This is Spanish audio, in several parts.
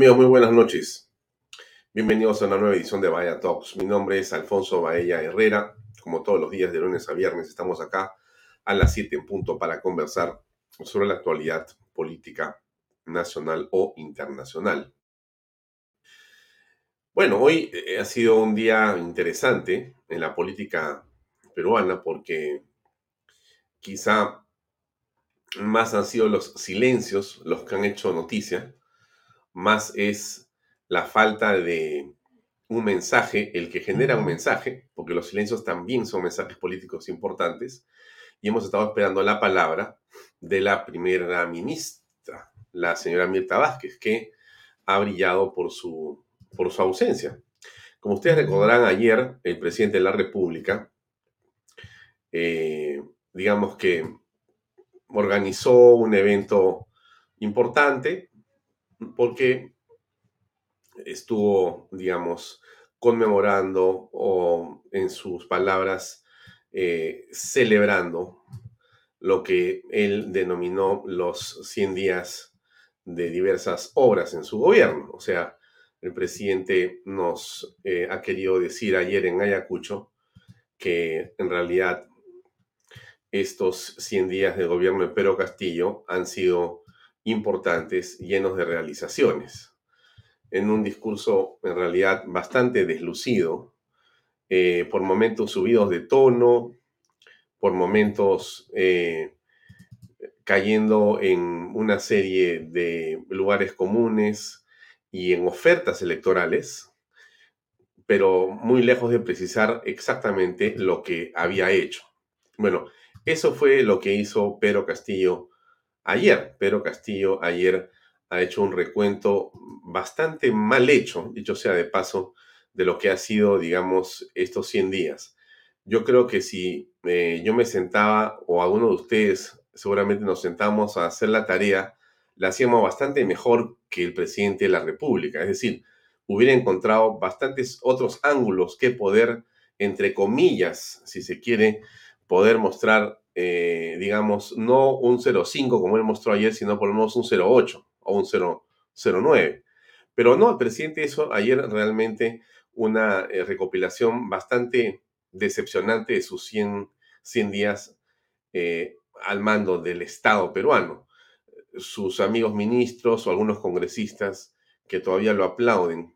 Amigos, muy buenas noches. Bienvenidos a una nueva edición de Bahía Talks. Mi nombre es Alfonso Baella Herrera. Como todos los días de lunes a viernes estamos acá a las 7 en punto para conversar sobre la actualidad política nacional o internacional. Bueno, hoy eh, ha sido un día interesante en la política peruana porque quizá más han sido los silencios los que han hecho noticia más es la falta de un mensaje, el que genera un mensaje, porque los silencios también son mensajes políticos importantes, y hemos estado esperando la palabra de la primera ministra, la señora Mirta Vázquez, que ha brillado por su, por su ausencia. Como ustedes recordarán, ayer el presidente de la República, eh, digamos que organizó un evento importante porque estuvo, digamos, conmemorando o en sus palabras eh, celebrando lo que él denominó los 100 días de diversas obras en su gobierno. O sea, el presidente nos eh, ha querido decir ayer en Ayacucho que en realidad estos 100 días de gobierno de Pedro Castillo han sido importantes, llenos de realizaciones. En un discurso en realidad bastante deslucido, eh, por momentos subidos de tono, por momentos eh, cayendo en una serie de lugares comunes y en ofertas electorales, pero muy lejos de precisar exactamente lo que había hecho. Bueno, eso fue lo que hizo Pedro Castillo ayer. Pedro Castillo ayer ha hecho un recuento bastante mal hecho, dicho sea de paso, de lo que ha sido, digamos, estos 100 días. Yo creo que si eh, yo me sentaba o alguno de ustedes seguramente nos sentamos a hacer la tarea, la hacíamos bastante mejor que el presidente de la República. Es decir, hubiera encontrado bastantes otros ángulos que poder, entre comillas, si se quiere, poder mostrar eh, digamos, no un 0,5 como él mostró ayer, sino por lo menos un 0,8 o un 0,09. Pero no, el presidente hizo ayer realmente una eh, recopilación bastante decepcionante de sus 100, 100 días eh, al mando del Estado peruano. Sus amigos ministros o algunos congresistas que todavía lo aplauden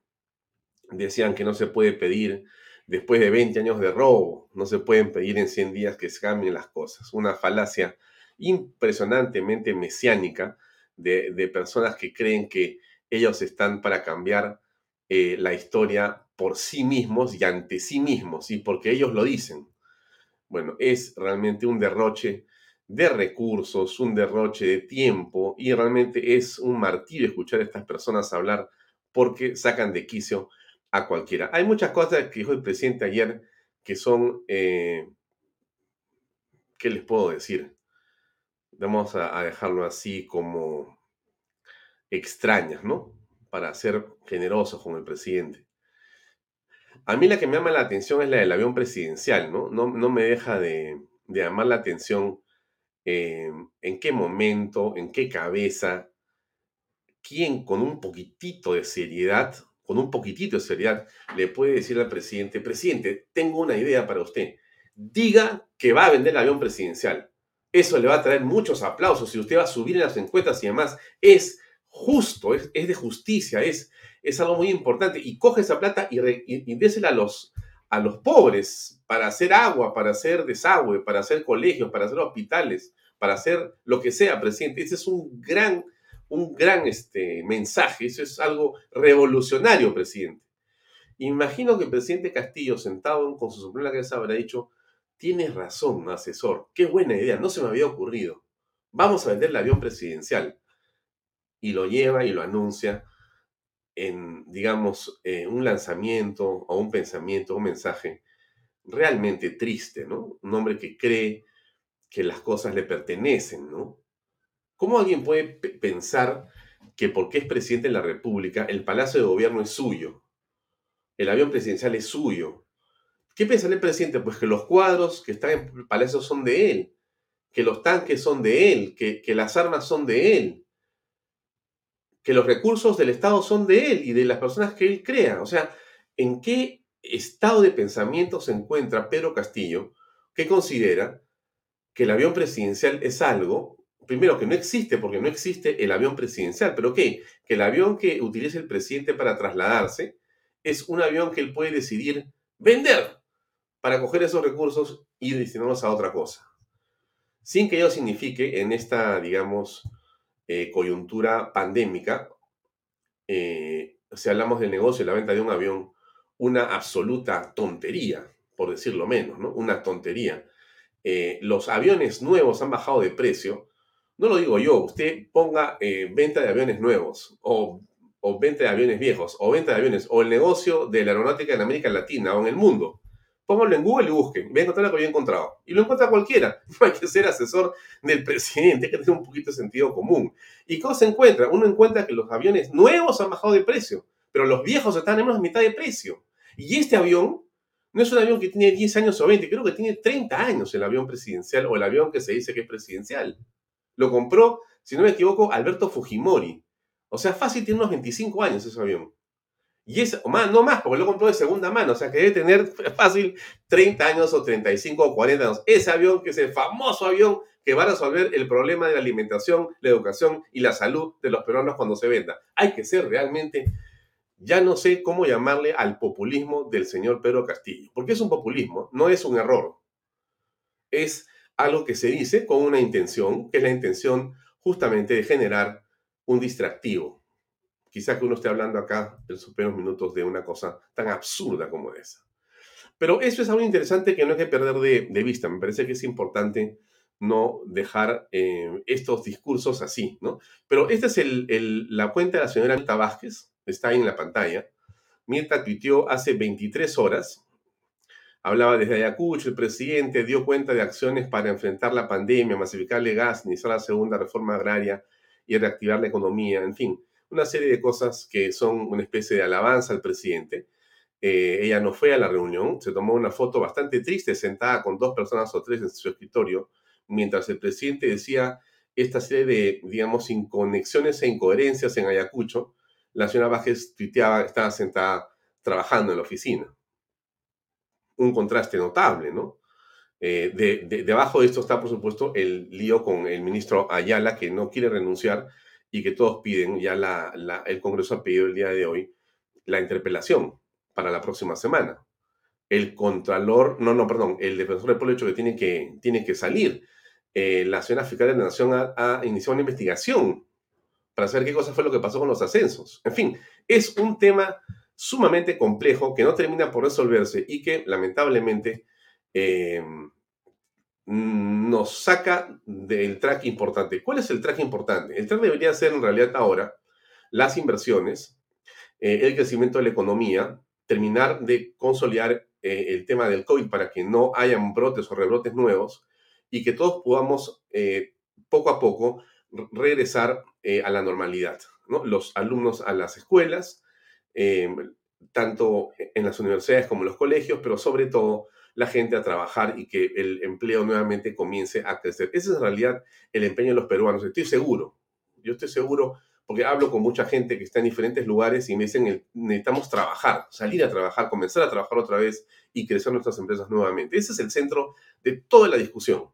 decían que no se puede pedir después de 20 años de robo. No se pueden pedir en 100 días que se cambien las cosas. Una falacia impresionantemente mesiánica de, personas que creen que ellos están para cambiar eh, la historia por sí mismos y ante sí mismos, y porque ellos lo dicen. Bueno, es realmente un derroche de recursos, un derroche de tiempo, y realmente es un martirio escuchar a estas personas hablar porque sacan de quicio a cualquiera. Hay muchas cosas que dijo el presidente ayer que son, eh, ¿qué les puedo decir? Vamos a, dejarlo así como extrañas, ¿no? Para ser generosos con el presidente. A mí la que me llama la atención es la del avión presidencial, ¿no? No, me deja de, llamar la atención eh, en qué momento, en qué cabeza, quién con un poquitito de seriedad con un poquitito de seriedad, le puede decir al presidente, presidente, tengo una idea para usted. Diga que va a vender el avión presidencial. Eso le va a traer muchos aplausos y usted va a subir en las encuestas y además es justo, es, de justicia, es, es algo muy importante. Y coge esa plata y, y, désela a los, a los pobres para hacer agua, para hacer desagüe, para hacer colegios, para hacer hospitales, para hacer lo que sea, presidente. Ese es un gran un gran este, mensaje, eso es algo revolucionario, presidente. Imagino que el presidente Castillo, sentado con su sombrero cabeza, habrá dicho, tienes razón, asesor, qué buena idea, no se me había ocurrido. Vamos a vender el avión presidencial. Y lo lleva y lo anuncia en, digamos, eh, un lanzamiento o un pensamiento, un mensaje realmente triste, ¿no? Un hombre que cree que las cosas le pertenecen, ¿no? ¿Cómo alguien puede pensar que porque es presidente de la República, el Palacio de Gobierno es suyo? El avión presidencial es suyo. ¿Qué piensa el presidente? Pues que los cuadros que están en el Palacio son de él, que los tanques son de él, que, que las armas son de él. que los recursos del Estado son de él y de las personas que él crea. O sea, ¿en qué estado de pensamiento se encuentra Pedro Castillo que considera que el avión presidencial es algo, primero, que no existe porque no existe el avión presidencial, pero ¿qué? Que el avión que utiliza el presidente para trasladarse es un avión que él puede decidir vender para coger esos recursos y destinarlos a otra cosa. Sin que ello signifique en esta, digamos, eh, coyuntura pandémica, eh, si hablamos del negocio y la venta de un avión, una absoluta tontería, por decirlo menos, ¿no? Una tontería. Eh, los aviones nuevos han bajado de precio. No lo digo yo, usted ponga venta de aviones nuevos o venta de aviones viejos, o venta de aviones, o el negocio de la aeronáutica en América Latina o en el mundo. Póngalo en Google y busquen. Voy a encontrar lo que había encontrado. Y lo encuentra cualquiera. No hay que ser asesor del presidente, hay que tener un poquito de sentido común. ¿Y cómo se encuentra? Uno encuentra que los aviones nuevos han bajado de precio, pero los viejos están en menos mitad de precio. Y este avión no es un avión que tiene 10 años o 20, creo que tiene 30 años el avión presidencial o el avión que se dice que es presidencial. Lo compró, si no me equivoco, Alberto Fujimori o sea, fácil tiene unos 25 años ese avión. Y es, más, no más, porque lo compró de segunda mano. O sea, que debe tener fácil 30 años o 35 o 40 años. Ese avión que es el famoso avión que va a resolver el problema de la alimentación, la educación y la salud de los peruanos cuando se venda. Hay que ser realmente, ya no sé cómo llamarle al populismo del señor Pedro Castillo. Porque es un populismo, no es un error. Es algo que se dice con una intención, que es la intención justamente de generar un distractivo. Quizá que uno esté hablando acá en sus primeros minutos de una cosa tan absurda como esa. Pero eso es algo interesante que no hay que perder de, vista. Me parece que es importante no dejar eh, estos discursos así, ¿no? Pero esta es la cuenta de la señora Mirta Vázquez, está ahí en la pantalla. Mirta tuiteó hace 23 horas, hablaba desde Ayacucho, el presidente dio cuenta de acciones para enfrentar la pandemia, masificarle gas, iniciar la segunda reforma agraria, y reactivar la economía, en fin, una serie de cosas que son una especie de alabanza al presidente. Eh, ella no fue a la reunión, se tomó una foto bastante triste sentada con dos personas o tres en su escritorio, mientras el presidente decía esta serie de, digamos, inconexiones e incoherencias en Ayacucho. La señora Vázquez tuiteaba, estaba sentada trabajando en la oficina. Un contraste notable, ¿no? Eh, de, debajo de esto está, por supuesto, el lío con el ministro Ayala, que no quiere renunciar y que todos piden, ya el Congreso ha pedido el día de hoy la interpelación para la próxima semana. El Contralor, no, no, perdón, el Defensor del Pueblo hecho que tiene que, tiene que salir. Eh, la Nación Fiscal de la Nación ha, ha iniciado una investigación para saber qué cosa fue lo que pasó con los ascensos. En fin, es un tema sumamente complejo que no termina por resolverse y que lamentablemente Em, nos saca del track importante. ¿Cuál es el track importante? El track debería ser en realidad ahora las inversiones, eh, el crecimiento de la economía, terminar de consolidar eh, el tema del COVID para que no hayan brotes o rebrotes nuevos y que todos podamos eh, poco a poco regresar a la normalidad. Los alumnos a las escuelas, em, tanto en las universidades como en los colegios, pero sobre todo la gente a trabajar y que el empleo nuevamente comience a crecer. Ese es en realidad el empeño de los peruanos. Estoy seguro, yo estoy seguro porque hablo con mucha gente que está en diferentes lugares y me dicen, necesitamos trabajar, salir a trabajar, comenzar a trabajar otra vez y crecer nuestras empresas nuevamente. Ese es el centro de toda la discusión.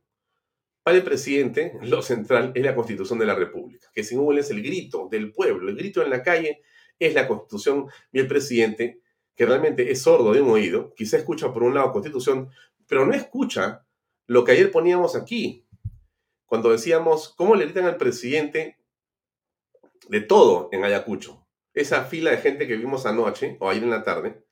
Para el presidente, lo central es la constitución de la República, que sin Google es el grito del pueblo, el grito en la calle es la constitución y el presidente que realmente es sordo de un oído, quizá escucha por un lado Constitución, pero no escucha lo que ayer poníamos aquí, cuando decíamos cómo le gritan al presidente de todo en Ayacucho. Esa fila de gente que vimos anoche o ayer en la tarde,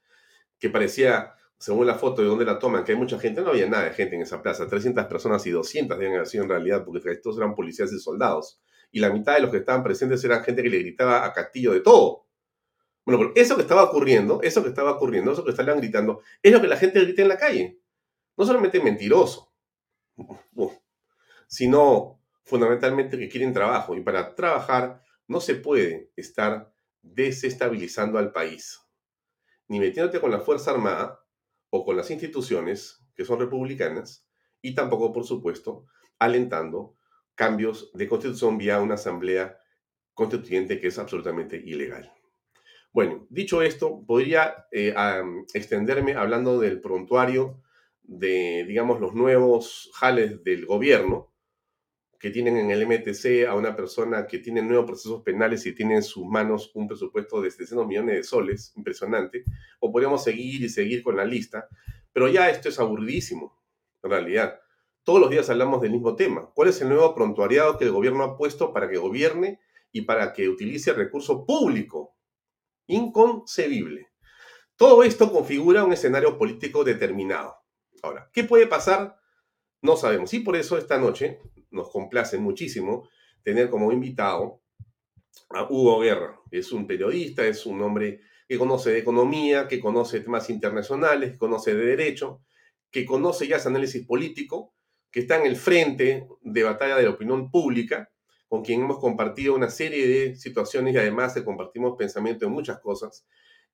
que parecía, según la foto de donde la toman, que hay mucha gente, no había nada de gente en esa plaza, 300 personas y 200 deben haber sido en realidad, porque estos eran policías y soldados. Y la mitad de los que estaban presentes eran gente que le gritaba a Castillo de todo. Bueno, eso que estaba ocurriendo, eso que estaba ocurriendo, eso que estaban gritando, es lo que la gente grita en la calle. No solamente mentiroso, sino fundamentalmente que quieren trabajo. Y para trabajar no se puede estar desestabilizando al país, ni metiéndote con la Fuerza Armada o con las instituciones que son republicanas, y tampoco, por supuesto, alentando cambios de constitución vía una asamblea constituyente que es absolutamente ilegal. Bueno, dicho esto, podría eh, extenderme hablando del prontuario de, digamos, los nuevos jales del gobierno que tienen en el MTC a una persona que tiene nuevos procesos penales y tiene en sus manos un presupuesto de 700 millones de soles, impresionante, o podríamos seguir y seguir con la lista, pero ya esto es aburridísimo, en realidad. Todos los días hablamos del mismo tema. ¿Cuál es el nuevo prontuariado que el gobierno ha puesto para que gobierne y para que utilice el recurso público? Inconcebible. Todo esto configura un escenario político determinado. Ahora, ¿qué puede pasar? No sabemos. Y por eso esta noche nos complace muchísimo tener como invitado a Hugo Guerra. Es un periodista, es un hombre que conoce de economía, que conoce temas internacionales, que conoce de derecho, que conoce ya ese análisis político que está en el frente de batalla de la opinión pública, con quien hemos compartido una serie de situaciones y además compartimos pensamiento en muchas cosas.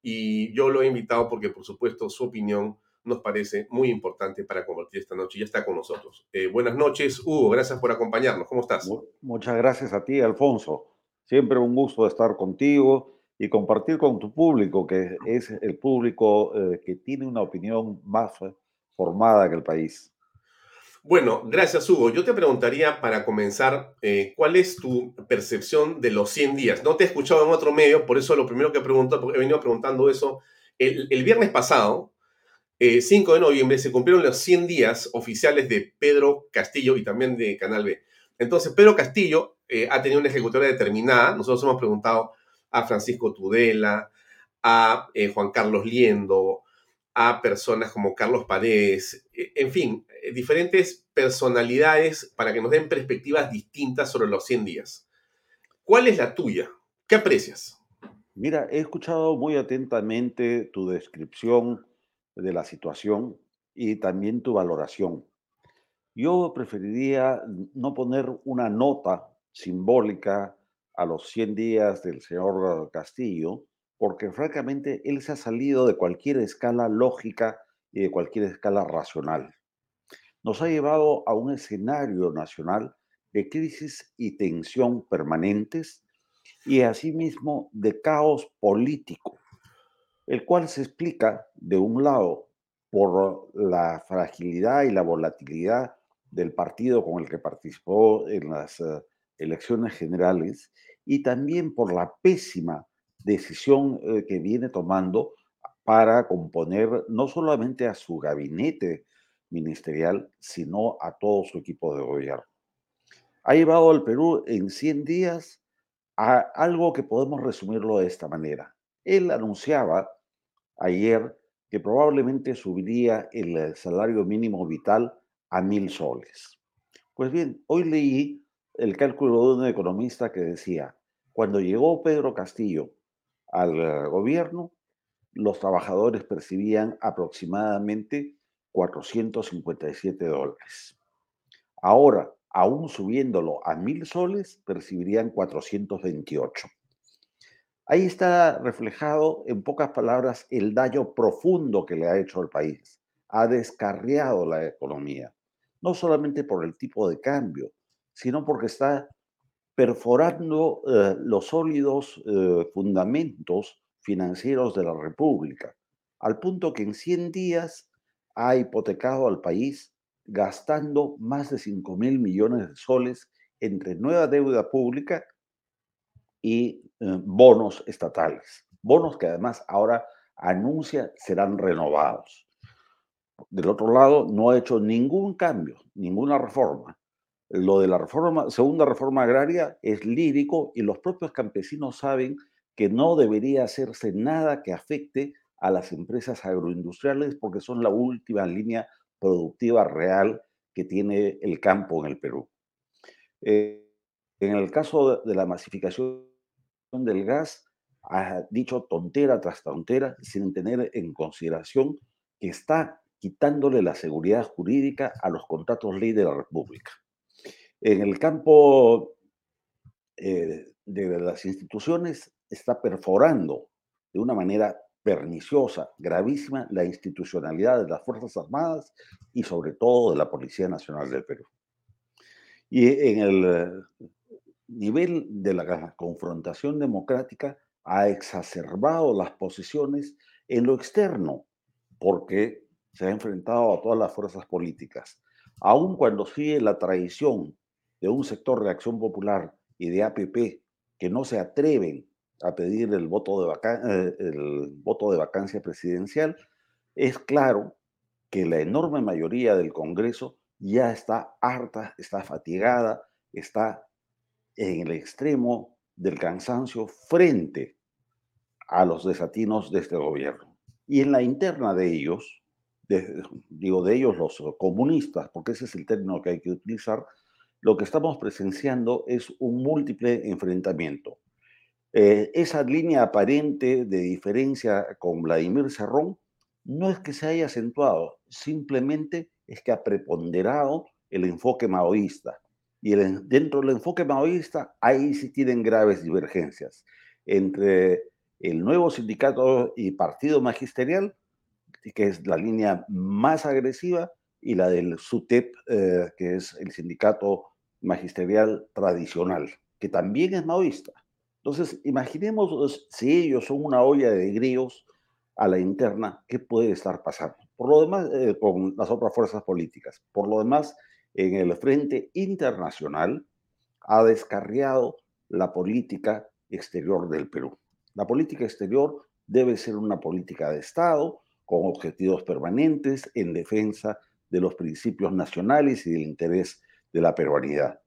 Y yo lo he invitado porque, por supuesto, su opinión nos parece muy importante para compartir esta noche. Ya está con nosotros. Eh, buenas noches, Hugo. Gracias por acompañarnos. ¿Cómo estás? Muchas gracias a ti, Alfonso. Siempre un gusto estar contigo y compartir con tu público, que es el público eh, que tiene una opinión más formada que el país. Bueno, gracias Hugo. Yo te preguntaría para comenzar, eh, ¿cuál es tu percepción de los 100 días? No te he escuchado en otro medio, por eso lo primero que pregunto, porque he venido preguntando eso. El, viernes pasado, 5 eh, de noviembre, se cumplieron los 100 días oficiales de Pedro Castillo y también de Canal B. Entonces, Pedro Castillo eh, ha tenido una ejecutoria determinada. Nosotros hemos preguntado a Francisco Tudela, a Juan Carlos Liendo, a personas como Carlos Paredes, e, en fin, eh, diferentes personalidades para que nos den perspectivas distintas sobre los 100 días. ¿Cuál es la tuya? ¿Qué aprecias? Mira, he escuchado muy atentamente tu descripción de la situación y también tu valoración. Yo preferiría no poner una nota simbólica a los 100 días del señor Castillo, porque francamente él se ha salido de cualquier escala lógica y de cualquier escala racional. Nos ha llevado a un escenario nacional de crisis y tensión permanentes y asimismo de caos político, el cual se explica, de un lado, por la fragilidad y la volatilidad del partido con el que participó en las eh, elecciones generales y también por la pésima decisión eh, que viene tomando para componer no solamente a su gabinete ministerial, sino a todo su equipo de gobierno. Ha llevado al Perú en 100 días a algo que podemos resumirlo de esta manera. Él anunciaba ayer que probablemente subiría el salario mínimo vital a mil soles. Pues bien, hoy leí el cálculo de un economista que decía, cuando llegó Pedro Castillo al gobierno, los trabajadores percibían aproximadamente 457 dólares. Ahora, aún subiéndolo a mil soles, percibirían 428. Ahí está reflejado, en pocas palabras, el daño profundo que le ha hecho al país. Ha descarriado la economía, no solamente por el tipo de cambio, sino porque está perforando eh, los sólidos eh, fundamentos financieros de la República, al punto que en 100 días ha hipotecado al país gastando más de 5 mil millones de soles entre nueva deuda pública y eh, bonos estatales. Bonos que además ahora anuncia serán renovados. Del otro lado, no ha hecho ningún cambio, ninguna reforma lo de la reforma, segunda reforma agraria es lírico y los propios campesinos saben que no debería hacerse nada que afecte a las empresas agroindustriales porque son la última línea productiva real que tiene el campo en el Perú. Eh, en el caso de la masificación del gas, ha dicho tontera tras tontera sin tener en consideración que está quitándole la seguridad jurídica a los contratos ley de la República. En el campo eh, de las instituciones está perforando de una manera perniciosa, gravísima, la institucionalidad de las Fuerzas Armadas y sobre todo de la Policía Nacional del Perú. Y en el nivel de la confrontación democrática ha exacerbado las posiciones en lo externo, porque se ha enfrentado a todas las fuerzas políticas. Aun cuando sigue la traición de un sector de Acción Popular y de APP que no se atreven a pedir el voto de, eh, el voto de vacancia presidencial, es claro que la enorme mayoría del Congreso ya está harta, está fatigada, está en el extremo del cansancio frente a los desatinos de este gobierno. Y en la interna de ellos, digo de ellos los comunistas, porque ese es el término que hay que utilizar, lo que estamos presenciando es un múltiple enfrentamiento. Eh, esa línea aparente de diferencia con Vladimir Serrón no es que se haya acentuado, simplemente es que ha preponderado el enfoque maoísta. Y dentro del enfoque maoísta, ahí sí tienen graves divergencias entre el nuevo sindicato y partido magisterial, que es la línea más agresiva, y la del SUTEP, eh, que es el sindicato magisterial tradicional, que también es maoísta. Entonces, imaginemos si ellos son una olla de grillos a la interna, ¿qué puede estar pasando? Por lo demás, eh, con las otras fuerzas políticas. Por lo demás, en el frente internacional ha descarriado la política exterior del Perú. La política exterior debe ser una política de Estado con objetivos permanentes en defensa de los principios nacionales y del interés de la peruanidad.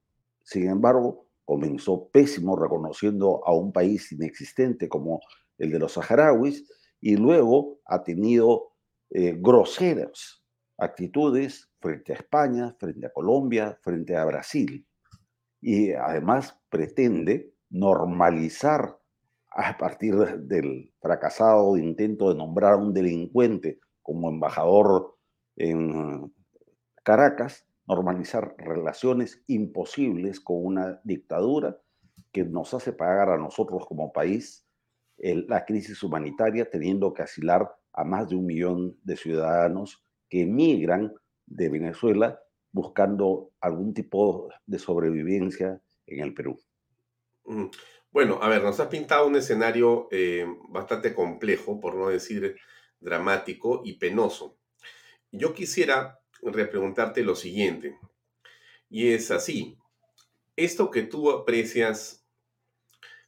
Sin embargo, comenzó pésimo reconociendo a un país inexistente como el de los saharauis y luego ha tenido eh, groseras actitudes frente a España, frente a Colombia, frente a Brasil. Y además pretende normalizar a partir del fracasado intento de nombrar a un delincuente como embajador en Caracas, normalizar relaciones imposibles con una dictadura que nos hace pagar a nosotros como país la crisis humanitaria, teniendo que asilar a más de un millón de ciudadanos que emigran de Venezuela buscando algún tipo de sobrevivencia en el Perú. Mm, bueno, a ver, nos has pintado un escenario eh, bastante complejo, por no decir dramático y penoso. Yo quisiera repreguntarte lo siguiente, y es así, esto que tú aprecias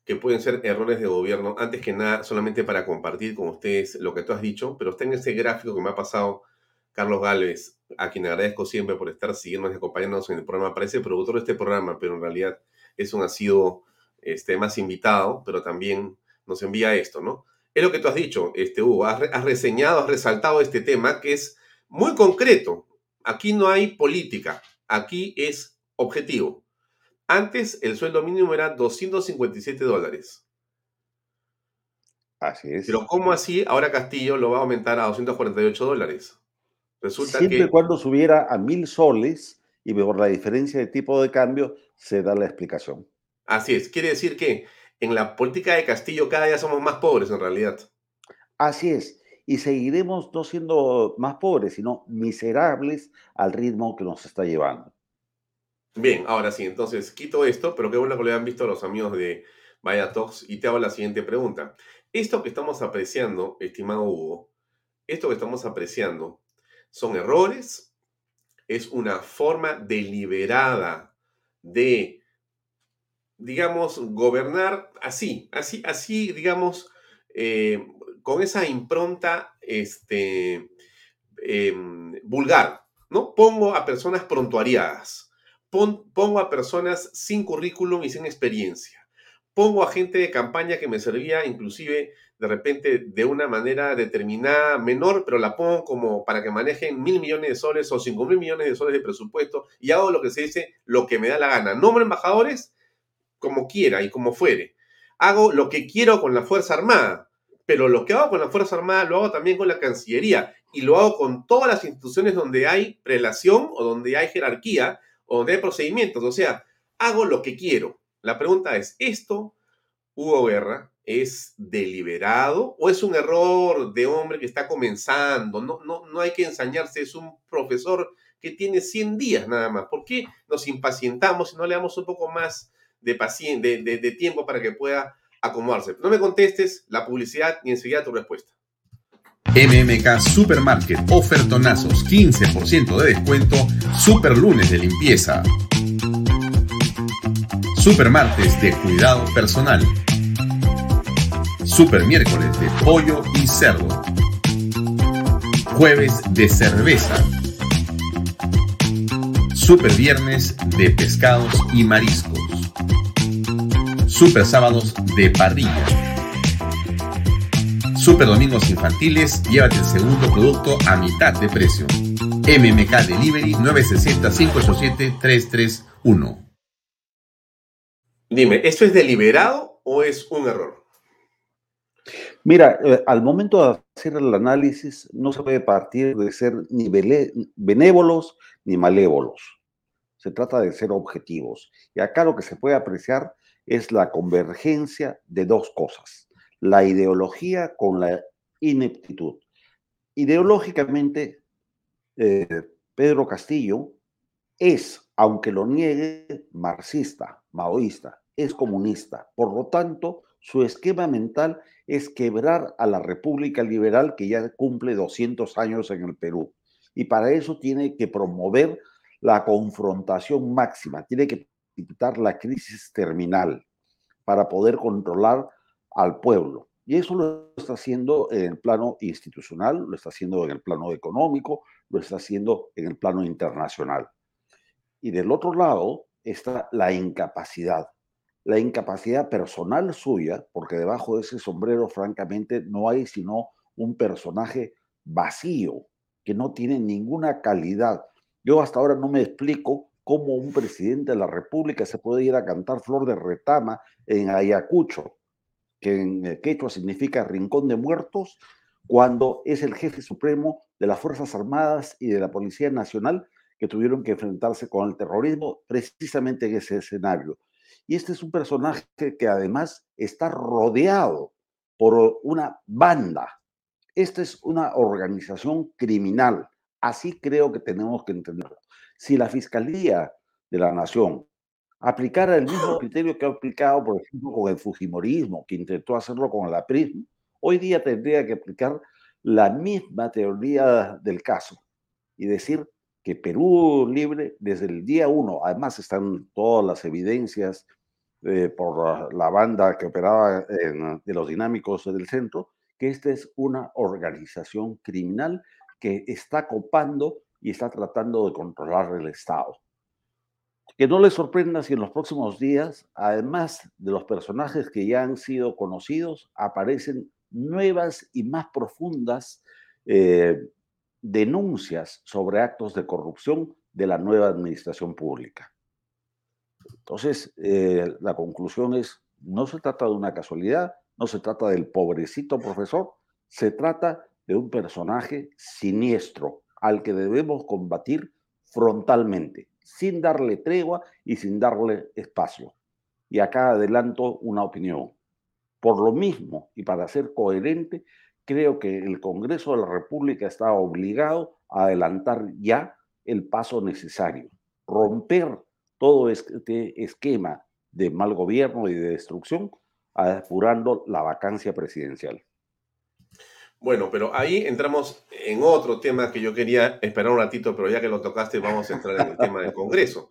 que pueden ser errores de gobierno, antes que nada, solamente para compartir con ustedes lo que tú has dicho, pero está en ese gráfico que me ha pasado Carlos Gálvez, a quien agradezco siempre por estar siguiendo y acompañándonos en el programa. Parece productor de este programa, pero en realidad es un ha sido este, más invitado, pero también nos envía esto, ¿no? Es lo que tú has dicho, este, Hugo, has reseñado, has resaltado este tema que es muy concreto. Aquí no hay política, aquí es objetivo. Antes el sueldo mínimo era 257 dólares. Así es. Pero ¿cómo así ahora Castillo lo va a aumentar a 248 dólares? Resulta Siempre y cuando subiera a mil soles y por la diferencia de tipo de cambio se da la explicación. Así es. Quiere decir que en la política de Castillo cada día somos más pobres en realidad. Así es. Y seguiremos no siendo más pobres, sino miserables al ritmo que nos está llevando. Bien, ahora sí, entonces quito esto, pero qué bueno que lo hayan visto los amigos de Vaya Talks y te hago la siguiente pregunta. Esto que estamos apreciando, estimado Hugo, esto que estamos apreciando, ¿son errores? ¿Es una forma deliberada de, digamos, gobernar así, así, así, digamos, eh, con esa impronta este, em, vulgar, ¿no? Pongo a personas prontuariadas pongo a personas sin currículum y sin experiencia. Pongo a gente de campaña que me servía inclusive de repente de una manera determinada, menor, pero la pongo como para que manejen mil millones de soles o cinco mil millones de soles de presupuesto y hago lo que se dice, lo que me da la gana. Nombro embajadores como quiera y como fuere. Hago lo que quiero con la Fuerza Armada, pero lo que hago con la Fuerza Armada lo hago también con la Cancillería y lo hago con todas las instituciones donde hay prelación o donde hay jerarquía o de procedimientos. O sea, hago lo que quiero. La pregunta es, ¿esto, Hugo Guerra, es deliberado o es un error de hombre que está comenzando? No, no, no hay que ensañarse, es un profesor que tiene 100 días nada más. ¿Por qué nos impacientamos y no le damos un poco más de, de, de tiempo para que pueda acomodarse. No me contestes la publicidad y enseguida tu respuesta. MMK Supermarket, ofertonazos, 15% de descuento, super lunes de limpieza. Super martes de cuidado personal. Super miércoles de pollo y cerdo. Jueves de cerveza. Super viernes de pescados y mariscos. Super sábados de parrilla. Super domingos infantiles, llévate el segundo producto a mitad de precio. MMK Delivery 960-587-331. Dime, ¿esto es deliberado o es un error? Mira, eh, al momento de hacer el análisis no se puede partir de ser ni benévolos ni malévolos. Se trata de ser objetivos. Y acá lo que se puede apreciar es la convergencia de dos cosas, la ideología con la ineptitud. Ideológicamente, eh, Pedro Castillo es, aunque lo niegue, marxista, maoísta, es comunista. Por lo tanto, su esquema mental es quebrar a la República Liberal que ya cumple 200 años en el Perú. Y para eso tiene que promover la confrontación máxima, tiene que evitar la crisis terminal para poder controlar al pueblo. Y eso lo está haciendo en el plano institucional, lo está haciendo en el plano económico, lo está haciendo en el plano internacional. Y del otro lado está la incapacidad, la incapacidad personal suya, porque debajo de ese sombrero, francamente, no hay sino un personaje vacío, que no tiene ninguna calidad. Yo hasta ahora no me explico cómo un presidente de la República se puede ir a cantar flor de retama en Ayacucho, que en eh, quechua significa rincón de muertos, cuando es el jefe supremo de las Fuerzas Armadas y de la Policía Nacional que tuvieron que enfrentarse con el terrorismo precisamente en ese escenario. Y este es un personaje que además está rodeado por una banda. Esta es una organización criminal. Así creo que tenemos que entenderlo si la Fiscalía de la Nación aplicara el mismo criterio que ha aplicado, por ejemplo, con el Fujimorismo, que intentó hacerlo con la PRISM, hoy día tendría que aplicar la misma teoría del caso y decir que Perú libre desde el día uno, además están todas las evidencias eh, por la, banda que operaba de los dinámicos del centro, que esta es una organización criminal que está copando y está tratando de controlar el Estado. Que no le sorprenda si en los próximos días, además de los personajes que ya han sido conocidos, aparecen nuevas y más profundas eh, denuncias sobre actos de corrupción de la nueva administración pública. Entonces, eh, la conclusión es, no se trata de una casualidad, no se trata del pobrecito profesor, se trata de un personaje siniestro, al que debemos combatir frontalmente, sin darle tregua y sin darle espacio. Y acá adelanto una opinión. Por lo mismo, y para ser coherente, creo que el Congreso de la República está obligado a adelantar ya el paso necesario, romper todo este esquema de mal gobierno y de destrucción, apurando la vacancia presidencial. Bueno, pero ahí entramos en otro tema que yo quería esperar un ratito, pero ya que lo tocaste, vamos a entrar en el tema del Congreso.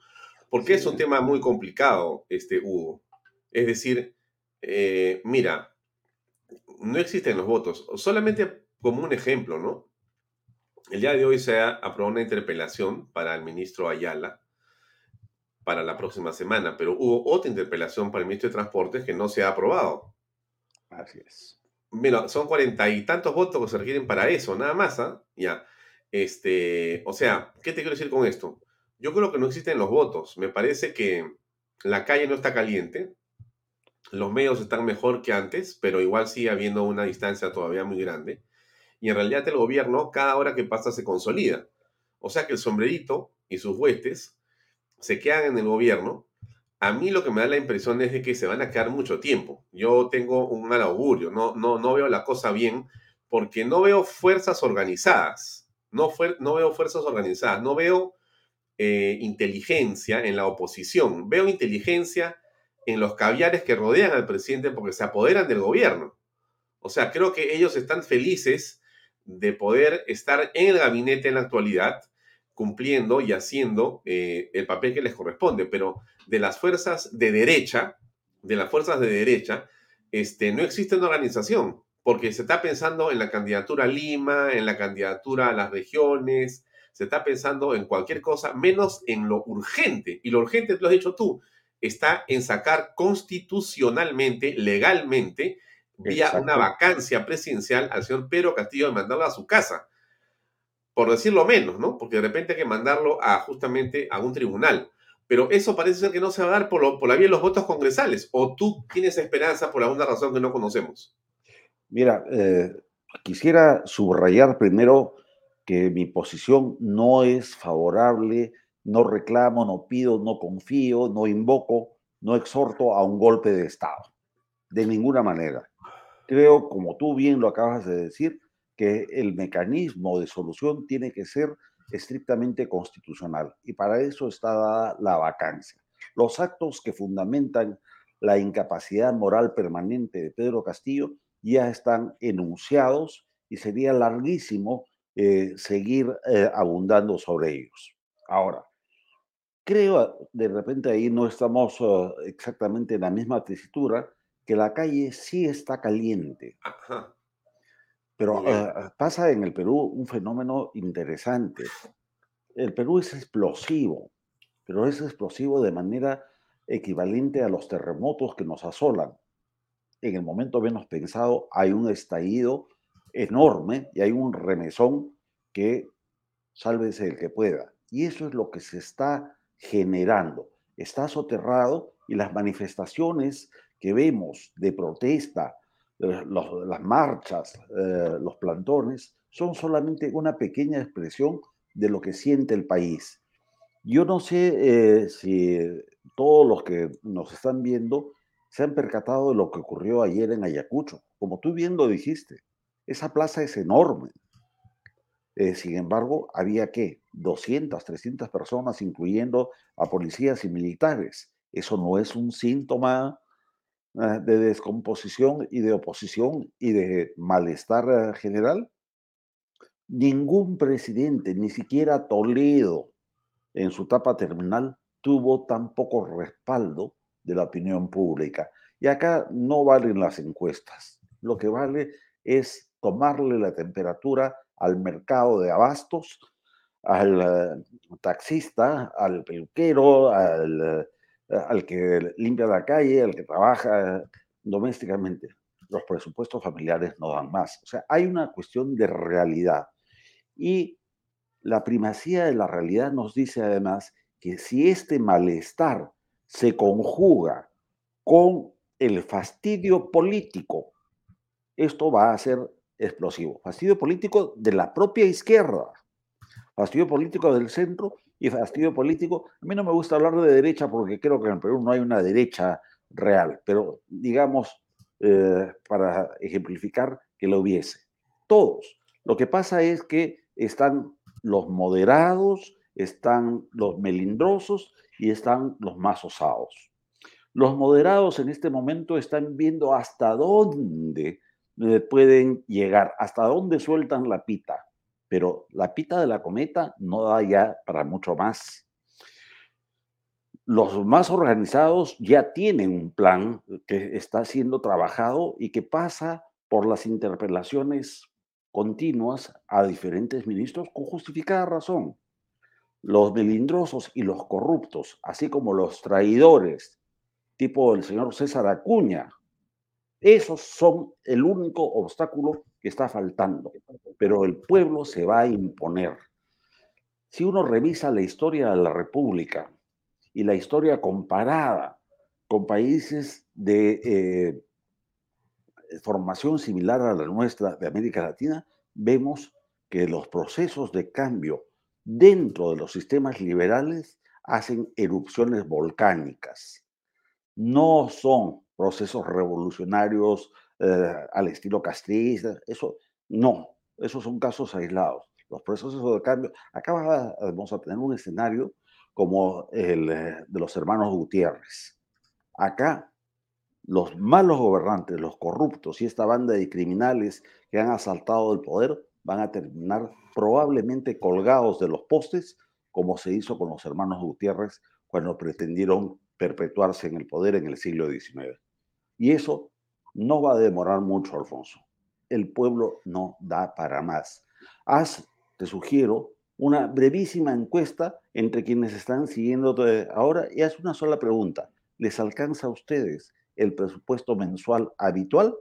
Porque es un tema muy complicado, este Hugo. Es decir, eh, mira, no existen los votos. Solamente como un ejemplo, ¿no? El día de hoy se ha aprobado una interpelación para el ministro Ayala para la próxima semana, pero hubo otra interpelación para el ministro de Transportes que no se ha aprobado. Así es. Son cuarenta y tantos votos que se requieren para eso, nada más, ¿ah? Ya. Este, o sea, ¿qué te quiero decir con esto? Yo creo que no existen los votos. Me parece que la calle no está caliente. Los medios están mejor que antes, pero igual sigue habiendo una distancia todavía muy grande. Y en realidad el gobierno, cada hora que pasa, se consolida. O sea que el sombrerito y sus huestes se quedan en el gobierno a mí lo que me da la impresión es de que se van a quedar mucho tiempo. Yo tengo un mal augurio, no, no, no veo la cosa bien porque no veo fuerzas organizadas, no, no veo fuerzas organizadas, no veo eh, inteligencia en la oposición, veo inteligencia en los caviares que rodean al presidente porque se apoderan del gobierno. O sea, creo que ellos están felices de poder estar en el gabinete en la actualidad, cumpliendo y haciendo eh, el papel que les corresponde, pero de las fuerzas de derecha, de las fuerzas de derecha, este, no existe una organización, porque se está pensando en la candidatura a Lima, en la candidatura a las regiones, se está pensando en cualquier cosa, menos en lo urgente. Y lo urgente, lo has dicho tú, está en sacar constitucionalmente, legalmente, vía una vacancia presidencial al señor Pedro Castillo de mandarlo a su casa. Por decirlo menos, ¿no? Porque de repente hay que mandarlo a justamente a un tribunal. Pero eso parece ser que no se va a dar por, la vía de los votos congresales. ¿O tú tienes esperanza por alguna razón que no conocemos? Mira, eh, quisiera subrayar primero que mi posición no es favorable, no reclamo, no pido, no confío, no invoco, no exhorto a un golpe de Estado. De ninguna manera. Creo, como tú bien lo acabas de decir, que el mecanismo de solución tiene que ser estrictamente constitucional y para eso está dada la vacancia. Los actos que fundamentan la incapacidad moral permanente de Pedro Castillo ya están enunciados y sería larguísimo eh, seguir eh, abundando sobre ellos. Ahora, creo, de repente ahí no estamos ah, exactamente en la misma tesitura, que la calle sí está caliente. Pero ah, pasa en el Perú un fenómeno interesante. El Perú es explosivo, pero es explosivo de manera equivalente a los terremotos que nos asolan en el momento menos pensado hay un estallido enorme y hay un remesón que sálvese el que pueda. Y eso es lo que se está generando. Está soterrado y las manifestaciones que vemos de protesta, eh, las marchas, eh, los plantones, son solamente una pequeña expresión de lo que siente el país. Yo no sé eh, si todos los que nos están viendo se han percatado de lo que ocurrió ayer en Ayacucho. Como tú bien lo dijiste, esa plaza es enorme. Eh, sin embargo, había que 200, 300 personas, incluyendo a policías y militares. Eso no es un síntoma de descomposición y de oposición y de malestar eh, general. Ningún presidente, ni siquiera Toledo, en su etapa terminal, tuvo tan poco respaldo de la opinión pública. Y acá no valen las encuestas. Lo que vale es tomarle la temperatura al mercado de abastos, al eh, taxista, al peluquero, al, al que limpia la calle, al que trabaja domésticamente. Los presupuestos familiares no dan más. O sea, hay una cuestión de realidad. Y la primacía de la realidad nos dice además que si este malestar se conjuga con el fastidio político, esto va a ser explosivo. Fastidio político de la propia izquierda, fastidio político del centro y fastidio político. A mí no me gusta hablar de derecha porque creo que en Perú no hay una derecha real, pero digamos, eh, para ejemplificar que lo hubiese. Todos. Lo que pasa es que están los moderados, están los melindrosos y están los más osados. Los moderados en este momento están viendo hasta dónde eh, pueden llegar, hasta dónde sueltan la pita, pero la pita de la cometa no da ya para mucho más. Los más organizados ya tienen un plan que está siendo trabajado y que pasa por las interpelaciones continuas a diferentes ministros con justificada razón los melindrosos y los corruptos, así como los traidores, tipo el señor César Acuña, esos son el único obstáculo que está faltando, pero el pueblo se va a imponer. Si uno revisa la historia de la República y la historia comparada con países de eh, formación similar a la nuestra de América Latina, vemos que los procesos de cambio dentro de los sistemas liberales hacen erupciones volcánicas. No son procesos revolucionarios eh, al estilo castrista, eso no, esos son casos aislados. Los procesos de cambio, acá vamos a tener un escenario como el eh, de los hermanos Gutiérrez. Acá, los malos gobernantes, los corruptos y esta banda de criminales que han asaltado el poder van a terminar probablemente colgados de los postes, como se hizo con los hermanos Gutiérrez cuando pretendieron perpetuarse en el poder en el siglo XIX. Y eso no va a demorar mucho, Alfonso. El pueblo no da para más. Haz, te sugiero, una brevísima encuesta entre quienes están siguiendo ahora y haz una sola pregunta. ¿Les alcanza a ustedes el presupuesto mensual habitual?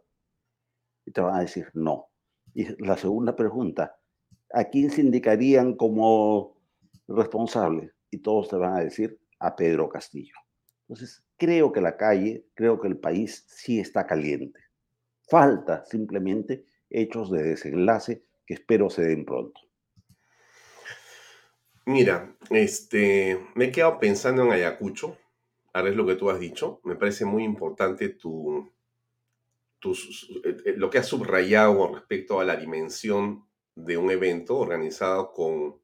Y te van a decir no. Y la segunda pregunta, ¿a quién se indicarían como responsable? Y todos te van a decir a Pedro Castillo. Entonces, creo que la calle, creo que el país sí está caliente. Falta simplemente hechos de desenlace que espero se den pronto. Mira, este, me he quedado pensando en Ayacucho. Ahora es lo que tú has dicho. Me parece muy importante tu, eh, eh, lo que has subrayado con respecto a la dimensión de un evento organizado con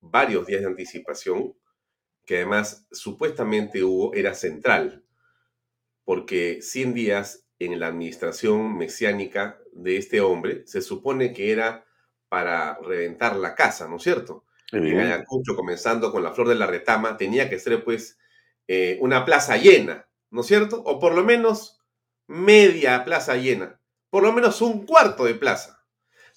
varios días de anticipación que además supuestamente hubo, era central, porque 100 días en la administración mesiánica de este hombre se supone que era para reventar la casa, ¿no es cierto? En Ayacucho, comenzando con la flor de la retama, tenía que ser pues eh, una plaza llena, ¿no es cierto? O por lo menos media plaza llena, por lo menos un cuarto de plaza.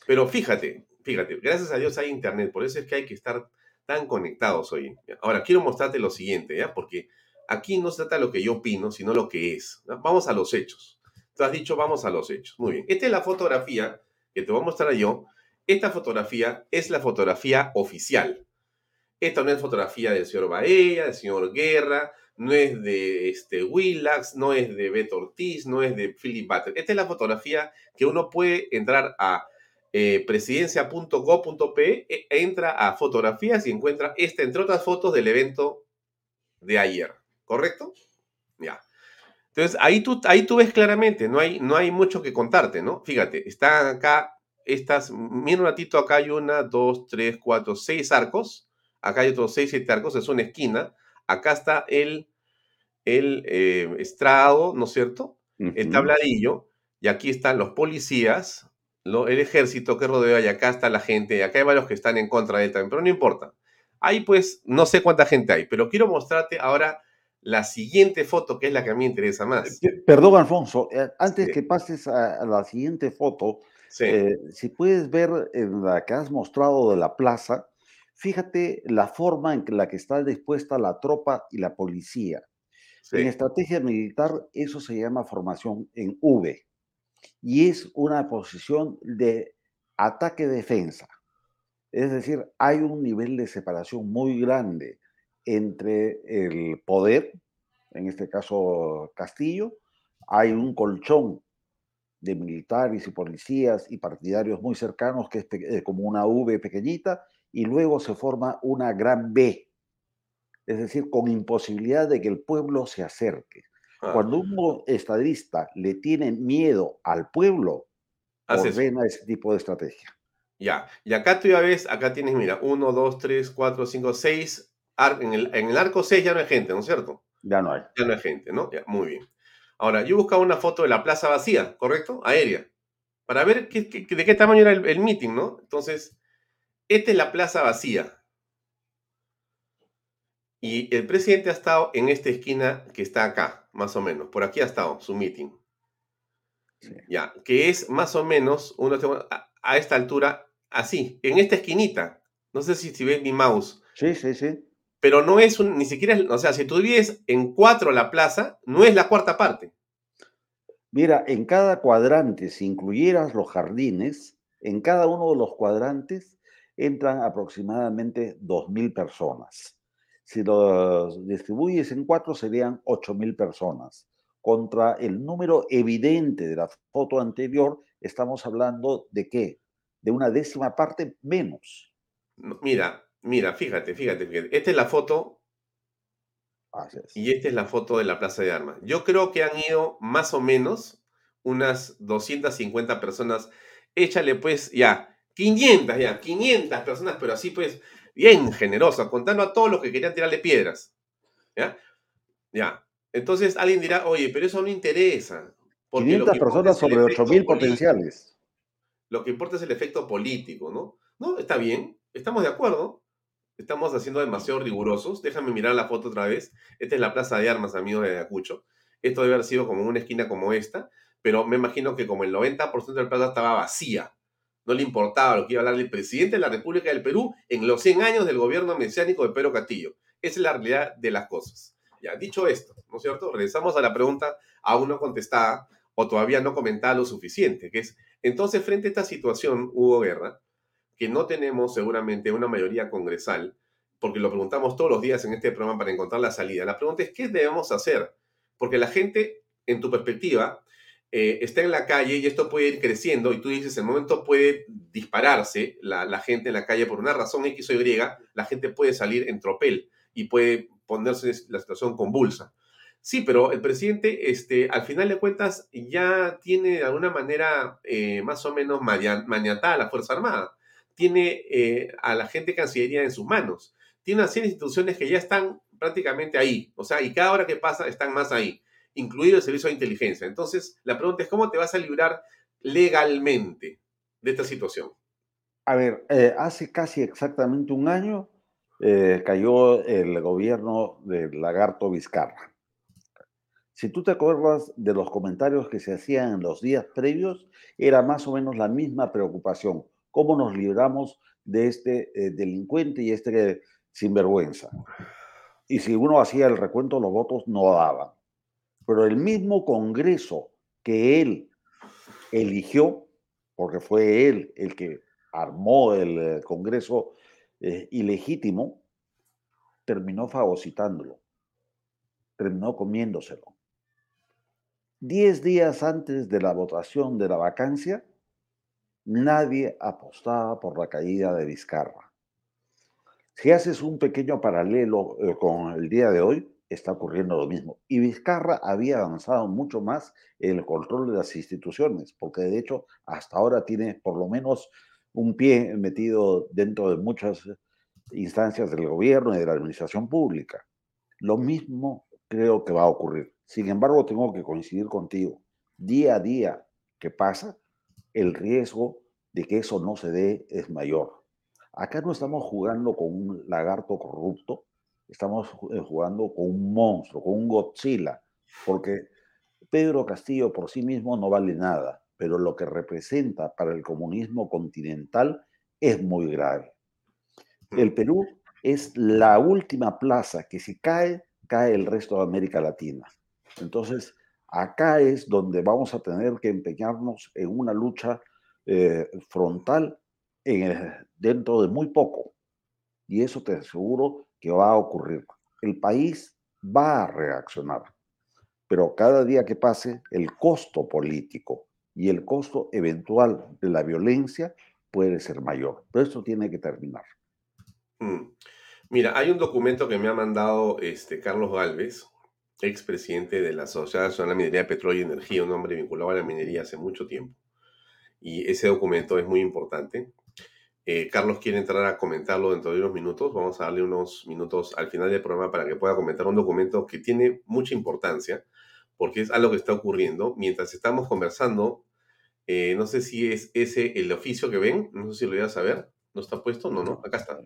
Pero fíjate, fíjate, gracias a Dios hay internet, por eso es que hay que estar tan conectados hoy. Ahora, quiero mostrarte lo siguiente, ¿ya? Porque aquí no se trata de lo que yo opino, sino lo que es. Vamos a los hechos. Tú has dicho, vamos a los hechos. Muy bien. Esta es la fotografía que te voy a mostrar yo. Esta fotografía es la fotografía oficial. Esta no es fotografía del señor Baella, del señor Guerra, no es de este, Willax, no es de Beto Ortiz, no es de Philip Butler. Esta es la fotografía que uno puede entrar a eh, e, entra a fotografías y encuentra esta, entre otras fotos del evento de ayer, ¿correcto? Ya. Entonces, ahí tú, ahí tú ves claramente, no hay, no hay mucho que contarte, ¿no? Fíjate, están acá estas, mira un ratito, acá hay una, dos, tres, cuatro, seis arcos, acá hay otros seis, siete arcos, es una esquina, acá está el, el eh, estrado, ¿no es cierto? El tabladillo, y aquí están los policías, el ejército que rodea y acá está la gente, y acá hay varios que están en contra de él también, pero no importa. Ahí pues no sé cuánta gente hay, pero quiero mostrarte ahora la siguiente foto, que es la que a mí me interesa más. Eh, perdón, Alfonso, eh, antes que pases a, la siguiente foto, eh, si puedes ver en la que has mostrado de la plaza, fíjate la forma en la que está dispuesta la tropa y la policía. En estrategia militar eso se llama formación en V y es una posición de ataque-defensa. Es decir, hay un nivel de separación muy grande entre el poder, en este caso Castillo, hay un colchón de militares y policías y partidarios muy cercanos que es eh, como una V pequeñita y luego se forma una gran B, es decir, con imposibilidad de que el pueblo se acerque. Ah. Cuando un estadista le tiene miedo al pueblo, ordena ese tipo de estrategia. Ya, y acá tú ya ves, acá tienes, mira, uno, dos, tres, cuatro, cinco, seis. En el, en el arco 6 ya no hay gente, ¿no es cierto? Ya no hay. Ya no hay gente, ¿no? Ya, muy bien. Ahora, yo buscaba una foto de la plaza vacía, ¿correcto? Aérea. Para ver qué, de qué tamaño era el, el meeting, ¿no? Entonces, esta es la plaza vacía. Y el presidente ha estado en esta esquina que está acá, más o menos. Por aquí ha estado su meeting. Ya, que es más o menos uno, a, esta altura, así, en esta esquinita. No sé si, si ves mi mouse. Sí, sí, sí. Pero no es un, ni siquiera, o sea, si tú en cuatro la plaza, no es la cuarta parte. Mira, en cada cuadrante, si incluyeras los jardines, en cada uno de los cuadrantes entran aproximadamente 2.000 personas. Si los distribuyes en cuatro serían 8.000 personas. Contra el número evidente de la foto anterior, estamos hablando de qué? De una décima parte menos. Mira, mira, fíjate, fíjate, fíjate. Esta es la foto y esta es la foto de la Plaza de Armas. Yo creo que han ido más o menos unas 250 personas. Échale pues ya, 500 ya, 500 personas, pero así pues bien generosa, contando a todos los que querían tirarle piedras. ¿Ya? Ya. Entonces alguien dirá, oye, pero eso no interesa. 500 personas sobre 8.000 potenciales. Lo que importa es el efecto político, ¿no? No, está bien, estamos de acuerdo. Estamos haciendo demasiado rigurosos. Déjame mirar la foto otra vez. Esta es la plaza de armas, amigos de Ayacucho. Esto debe haber sido como una esquina como esta, pero me imagino que como el 90% de la plaza estaba vacía. No le importaba lo que iba a hablar el presidente de la República del Perú en los 100 años del gobierno mesiánico de Pedro Castillo. Esa es la realidad de las cosas. Ya, dicho esto, ¿no es cierto? Regresamos a la pregunta aún no contestada o todavía no comentada lo suficiente, que es, entonces, frente a esta situación, hubo guerra, que no tenemos seguramente una mayoría congresal, porque lo preguntamos todos los días en este programa para encontrar la salida. La pregunta es, ¿qué debemos hacer? Porque la gente, en tu perspectiva, eh, está en la calle y esto puede ir creciendo y tú dices, el momento puede dispararse la, la, gente en la calle por una razón X o Y, la gente puede salir en tropel y puede ponerse la situación convulsa. Sí, pero el presidente, este, al final de cuentas, ya tiene de alguna manera eh, más o menos maniatada a la Fuerza Armada tiene eh, a la gente Cancillería en sus manos. Tiene una serie de instituciones que ya están prácticamente ahí. O sea, y cada hora que pasa están más ahí, incluido el servicio de inteligencia. Entonces, la pregunta es, ¿cómo te vas a librar legalmente de esta situación? A ver, eh, hace casi exactamente un año eh, cayó el gobierno del lagarto Vizcarra. Si tú te acuerdas de los comentarios que se hacían en los días previos, era más o menos la misma preocupación cómo nos libramos de este eh, delincuente y este sinvergüenza. Y si uno hacía el recuento, los votos no daban. Pero el mismo Congreso que él eligió, porque fue él el que armó el eh, Congreso eh, ilegítimo, terminó fagocitándolo, terminó comiéndoselo. Diez días antes de la votación de la vacancia, nadie apostaba por la caída de Vizcarra. Si haces un pequeño paralelo eh, con el día de hoy, está ocurriendo lo mismo. Y Vizcarra había avanzado mucho más en el control de las instituciones, porque de hecho hasta ahora tiene por lo menos un pie metido dentro de muchas instancias del gobierno y de la administración pública. Lo mismo creo que va a ocurrir. Sin embargo, tengo que coincidir contigo. Día a día que pasa, el riesgo de que eso no se dé es mayor. Acá no estamos jugando con un lagarto corrupto, estamos eh, jugando con un monstruo, con un Godzilla, porque Pedro Castillo por sí mismo no vale nada, pero lo que representa para el comunismo continental es muy grave. El Perú es la última plaza que si cae, cae el resto de América Latina. Entonces, Acá es donde vamos a tener que empeñarnos en una lucha eh, frontal dentro de muy poco. Y eso te aseguro que va a ocurrir. El país va a reaccionar, pero cada día que pase, el costo político y el costo eventual de la violencia puede ser mayor. Pero esto tiene que terminar. Mm. Mira, hay un documento que me ha mandado este, Carlos Galvez, expresidente de la Sociedad Nacional de Minería de Petróleo y Energía, un hombre vinculado a la minería hace mucho tiempo. Y ese documento es muy importante. Eh, Carlos quiere entrar a comentarlo dentro de unos minutos. Vamos a darle unos minutos al final del programa para que pueda comentar un documento que tiene mucha importancia, porque es algo que está ocurriendo. Mientras estamos conversando, eh, no sé si es ese el oficio que ven, no sé si lo voy a saber. ¿No está puesto? No, no, acá está.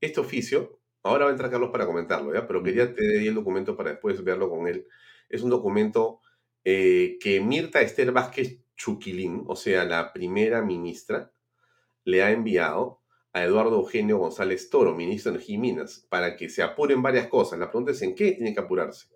Este oficio Ahora va a entrar Carlos para comentarlo, ¿ya? Pero quería tener el documento para después verlo con él. Es un documento eh, que Mirta Esther Vázquez Chuquilín, o sea, la primera ministra, le ha enviado a Eduardo Eugenio González Toro, ministro de Energía y Minas, para que se apuren varias cosas. La pregunta es en qué tiene que apurarse.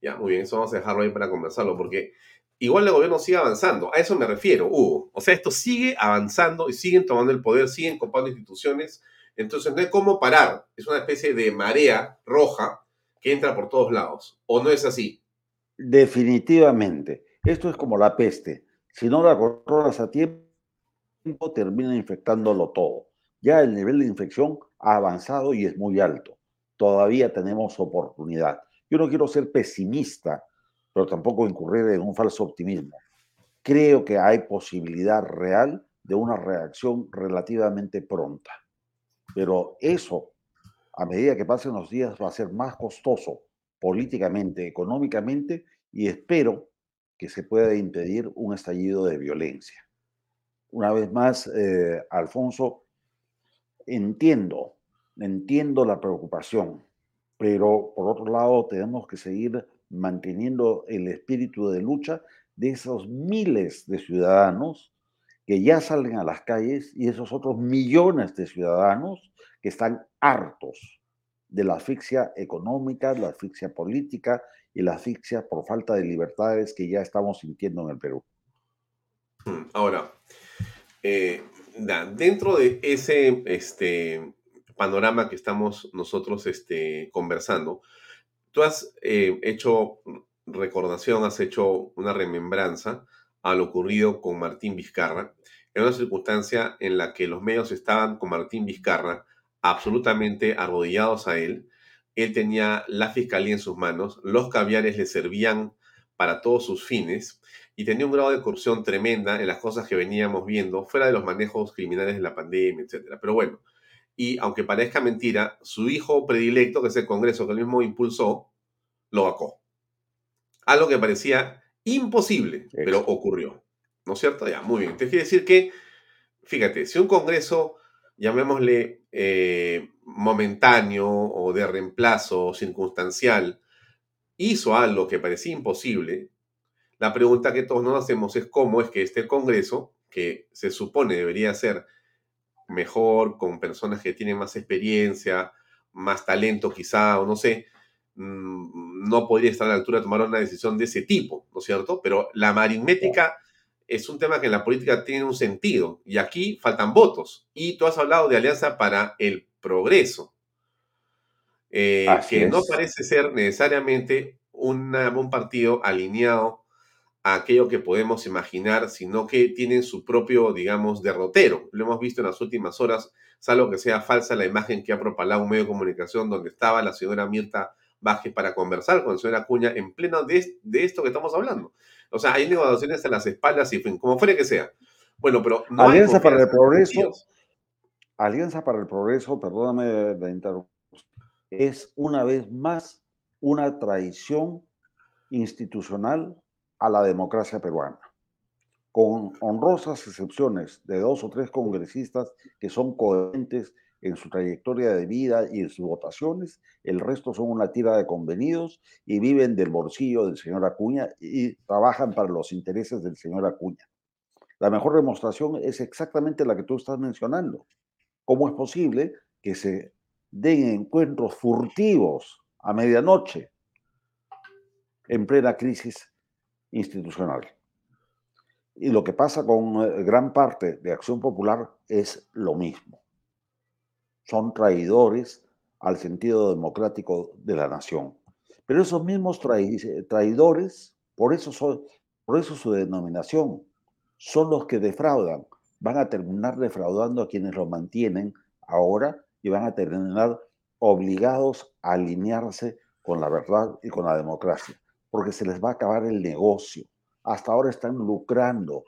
Ya, muy bien, eso vamos a dejarlo ahí para conversarlo, porque igual el gobierno sigue avanzando. A eso me refiero, Hugo. O sea, esto sigue avanzando y siguen tomando el poder, siguen copando instituciones entonces no hay cómo parar. Es una especie de marea roja que entra por todos lados. ¿O no es así? Definitivamente. Esto es como la peste. Si no la controlas a tiempo, termina infectándolo todo. Ya el nivel de infección ha avanzado y es muy alto. Todavía tenemos oportunidad. Yo no quiero ser pesimista, pero tampoco incurrir en un falso optimismo. Creo que hay posibilidad real de una reacción relativamente pronta. Pero eso, a medida que pasen los días, va a ser más costoso políticamente, económicamente, y espero que se pueda impedir un estallido de violencia. Una vez más, eh, Alfonso, entiendo, entiendo la preocupación, pero por otro lado tenemos que seguir manteniendo el espíritu de lucha de esos miles de ciudadanos que ya salen a las calles y esos otros millones de ciudadanos que están hartos de la asfixia económica, la asfixia política y la asfixia por falta de libertades que ya estamos sintiendo en el Perú. Hmm, ahora, eh, dentro de ese este, panorama que estamos nosotros este, conversando, tú has eh, hecho recordación, has hecho una remembranza a lo ocurrido con Martín Vizcarra, en una circunstancia en la que los medios estaban con Martín Vizcarra absolutamente arrodillados a él. Él tenía la fiscalía en sus manos, los caviares le servían para todos sus fines y tenía un grado de corrupción tremenda en las cosas que veníamos viendo, fuera de los manejos criminales de la pandemia, etc. Pero bueno, y aunque parezca mentira, su hijo predilecto, que es el Congreso que él mismo impulsó, lo vacó. Algo que parecía imposible, pero ocurrió. ¿No es cierto? Ya, muy bien. Te quiere decir que, fíjate, si un Congreso, llamémosle eh, momentáneo o de reemplazo o circunstancial, hizo algo que parecía imposible, la pregunta que todos nos hacemos es cómo es que este Congreso, que se supone debería ser mejor, con personas que tienen más experiencia, más talento quizá, o no sé, mm, no podría estar a la altura de tomar una decisión de ese tipo, ¿no es cierto? Pero la aritmética es un tema que en la política tiene un sentido y aquí faltan votos. Y tú has hablado de Alianza para el Progreso, eh, que no parece ser necesariamente un partido alineado aquello que podemos imaginar, sino que tienen su propio, digamos, derrotero. Lo hemos visto en las últimas horas, salvo que sea falsa la imagen que ha propalado un medio de comunicación donde estaba la señora Mirta Vázquez para conversar con la señora Acuña en pleno de, esto que estamos hablando. O sea, hay negociaciones en las espaldas y fin, como fuera que sea. Bueno, pero no Alianza para el Progreso. Alianza para el Progreso, perdóname la interrupción, es una vez más una traición institucional a la democracia peruana, con honrosas excepciones de dos o tres congresistas que son coherentes en su trayectoria de vida y en sus votaciones, el resto son una tira de convenidos y viven del bolsillo del señor Acuña y trabajan para los intereses del señor Acuña. La mejor demostración es exactamente la que tú estás mencionando. ¿Cómo es posible que se den encuentros furtivos a medianoche en plena crisis institucional. Y lo que pasa con eh, gran parte de Acción Popular es lo mismo. Son traidores al sentido democrático de la nación. Pero esos mismos traidores, por eso, son, por eso su denominación, son los que defraudan. Van a terminar defraudando a quienes lo mantienen ahora y van a terminar obligados a alinearse con la verdad y con la democracia porque se les va a acabar el negocio. Hasta ahora están lucrando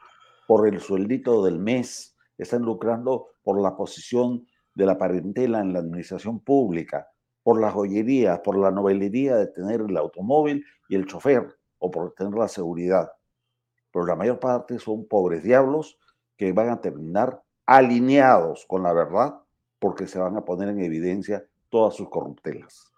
por el sueldito del mes, están lucrando por la posición de la parentela en la administración pública, por la joyería, por la novelería de tener el automóvil y el chofer, o por tener la seguridad. Pero la mayor parte son pobres diablos que van a terminar alineados con la verdad porque se van a poner en evidencia todas sus corruptelas.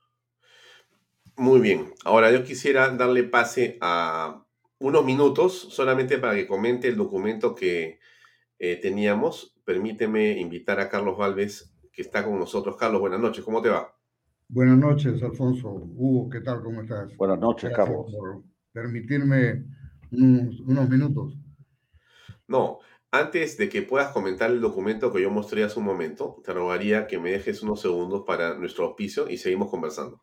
Muy bien. Ahora yo quisiera darle pase a unos minutos solamente para que comente el documento que eh, teníamos. Permíteme invitar a Carlos Valves, que está con nosotros. Carlos, buenas noches. ¿Cómo te va? Buenas noches, Alfonso. Hugo, ¿qué tal? ¿Cómo estás? Buenas noches, Carlos. Por permitirme unos, unos minutos. No, antes de que puedas comentar el documento que yo mostré hace un momento, te rogaría que me dejes unos segundos para nuestro auspicio y seguimos conversando.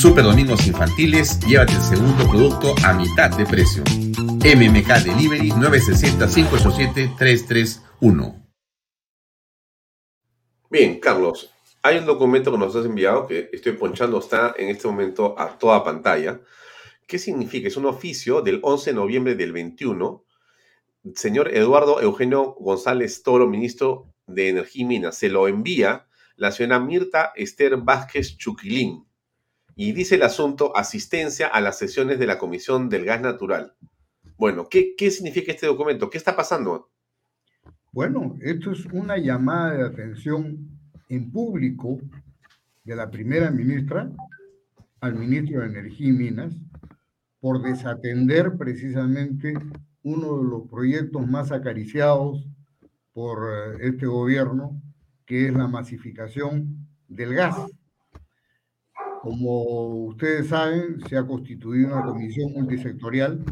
Super Domingos Infantiles, llévate el segundo producto a mitad de precio. MMK Delivery 960-587-331. Bien, Carlos, hay un documento que nos has enviado que estoy ponchando, está en este momento a toda pantalla. ¿Qué significa? Es un oficio del 11 de noviembre del 21. Señor Eduardo Eugenio González Toro, ministro de Energía y Minas, se lo envía la señora Mirta Esther Vázquez Chuquilín y dice el asunto asistencia a las sesiones de la Comisión del Gas Natural. Bueno, ¿qué, qué significa este documento? ¿Qué está pasando? Bueno, esto es una llamada de atención en público de la primera ministra al ministro de Energía y Minas por desatender precisamente uno de los proyectos más acariciados por eh, este gobierno, que es la masificación del gas. Como ustedes saben, se ha constituido una comisión multisectorial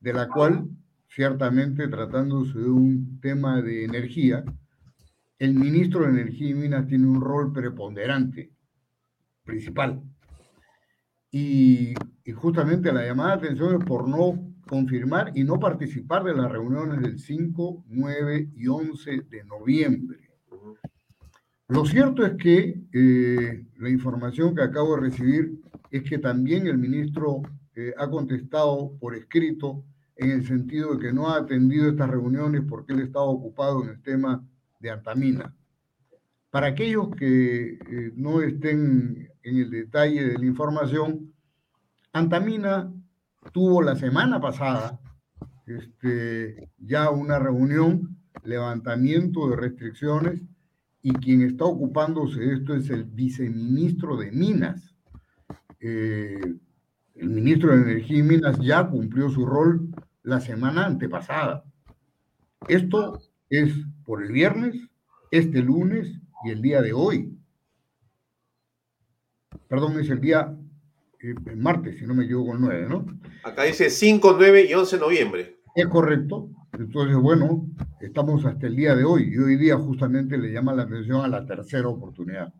de la cual, ciertamente tratándose de un tema de energía, el ministro de Energía y Minas tiene un rol preponderante, principal. Y, justamente la llamada de atención es por no confirmar y no participar de las reuniones del 5, 9 y 11 de noviembre. Lo cierto es que eh, la información que acabo de recibir es que también el ministro eh, ha contestado por escrito en el sentido de que no ha atendido estas reuniones porque él estaba ocupado en el tema de Antamina. Para aquellos que eh, no estén en el detalle de la información, Antamina tuvo la semana pasada este, ya una reunión, levantamiento de restricciones, y quien está ocupándose de esto es el viceministro de Minas. Eh, el ministro de Energía y Minas ya cumplió su rol la semana antepasada. Esto es por el viernes, este lunes y el día de hoy. Perdón, es el día eh, martes, si no me equivoco, el 9, ¿no? Acá dice 5, 9 y 11 de noviembre. Es correcto. Entonces, bueno, estamos hasta el día de hoy y hoy día justamente le llama la atención a la tercera oportunidad.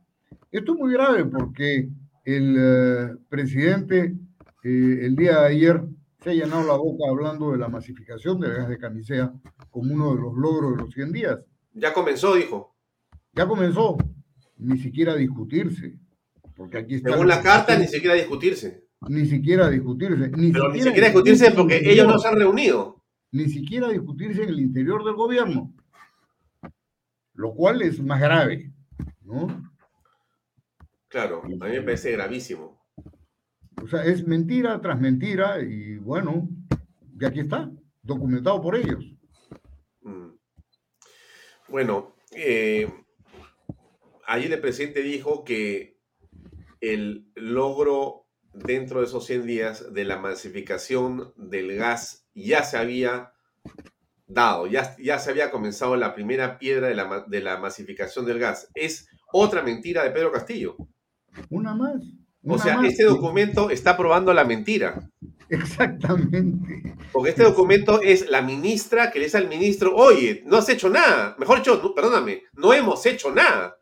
Esto es muy grave porque el uh, presidente eh, el día de ayer se ha llenado la boca hablando de la masificación del gas de camisea como uno de los logros de los 100 días. Ya comenzó, dijo. Ya comenzó, ni siquiera a discutirse. Porque aquí está Según la carta, ni siquiera a discutirse. Ni siquiera a discutirse. Ni Pero siquiera ni siquiera discutirse porque ellos no se han reunido. Ni siquiera discutirse en el interior del gobierno. Lo cual es más grave, ¿no? Claro, a mí me parece gravísimo. O sea, es mentira tras mentira y bueno, y aquí está, documentado por ellos. Mm. Bueno, eh, ayer el presidente dijo que el logro dentro de esos 100 días de la masificación del gas ya se había dado, ya, ya se había comenzado la primera piedra de la, de la masificación del gas. Es otra mentira de Pedro Castillo. Una más. O sea, este documento está probando la mentira. Exactamente. Porque este documento es la ministra que le dice al ministro, oye, no has hecho nada. Mejor dicho, no, perdóname, no hemos hecho nada.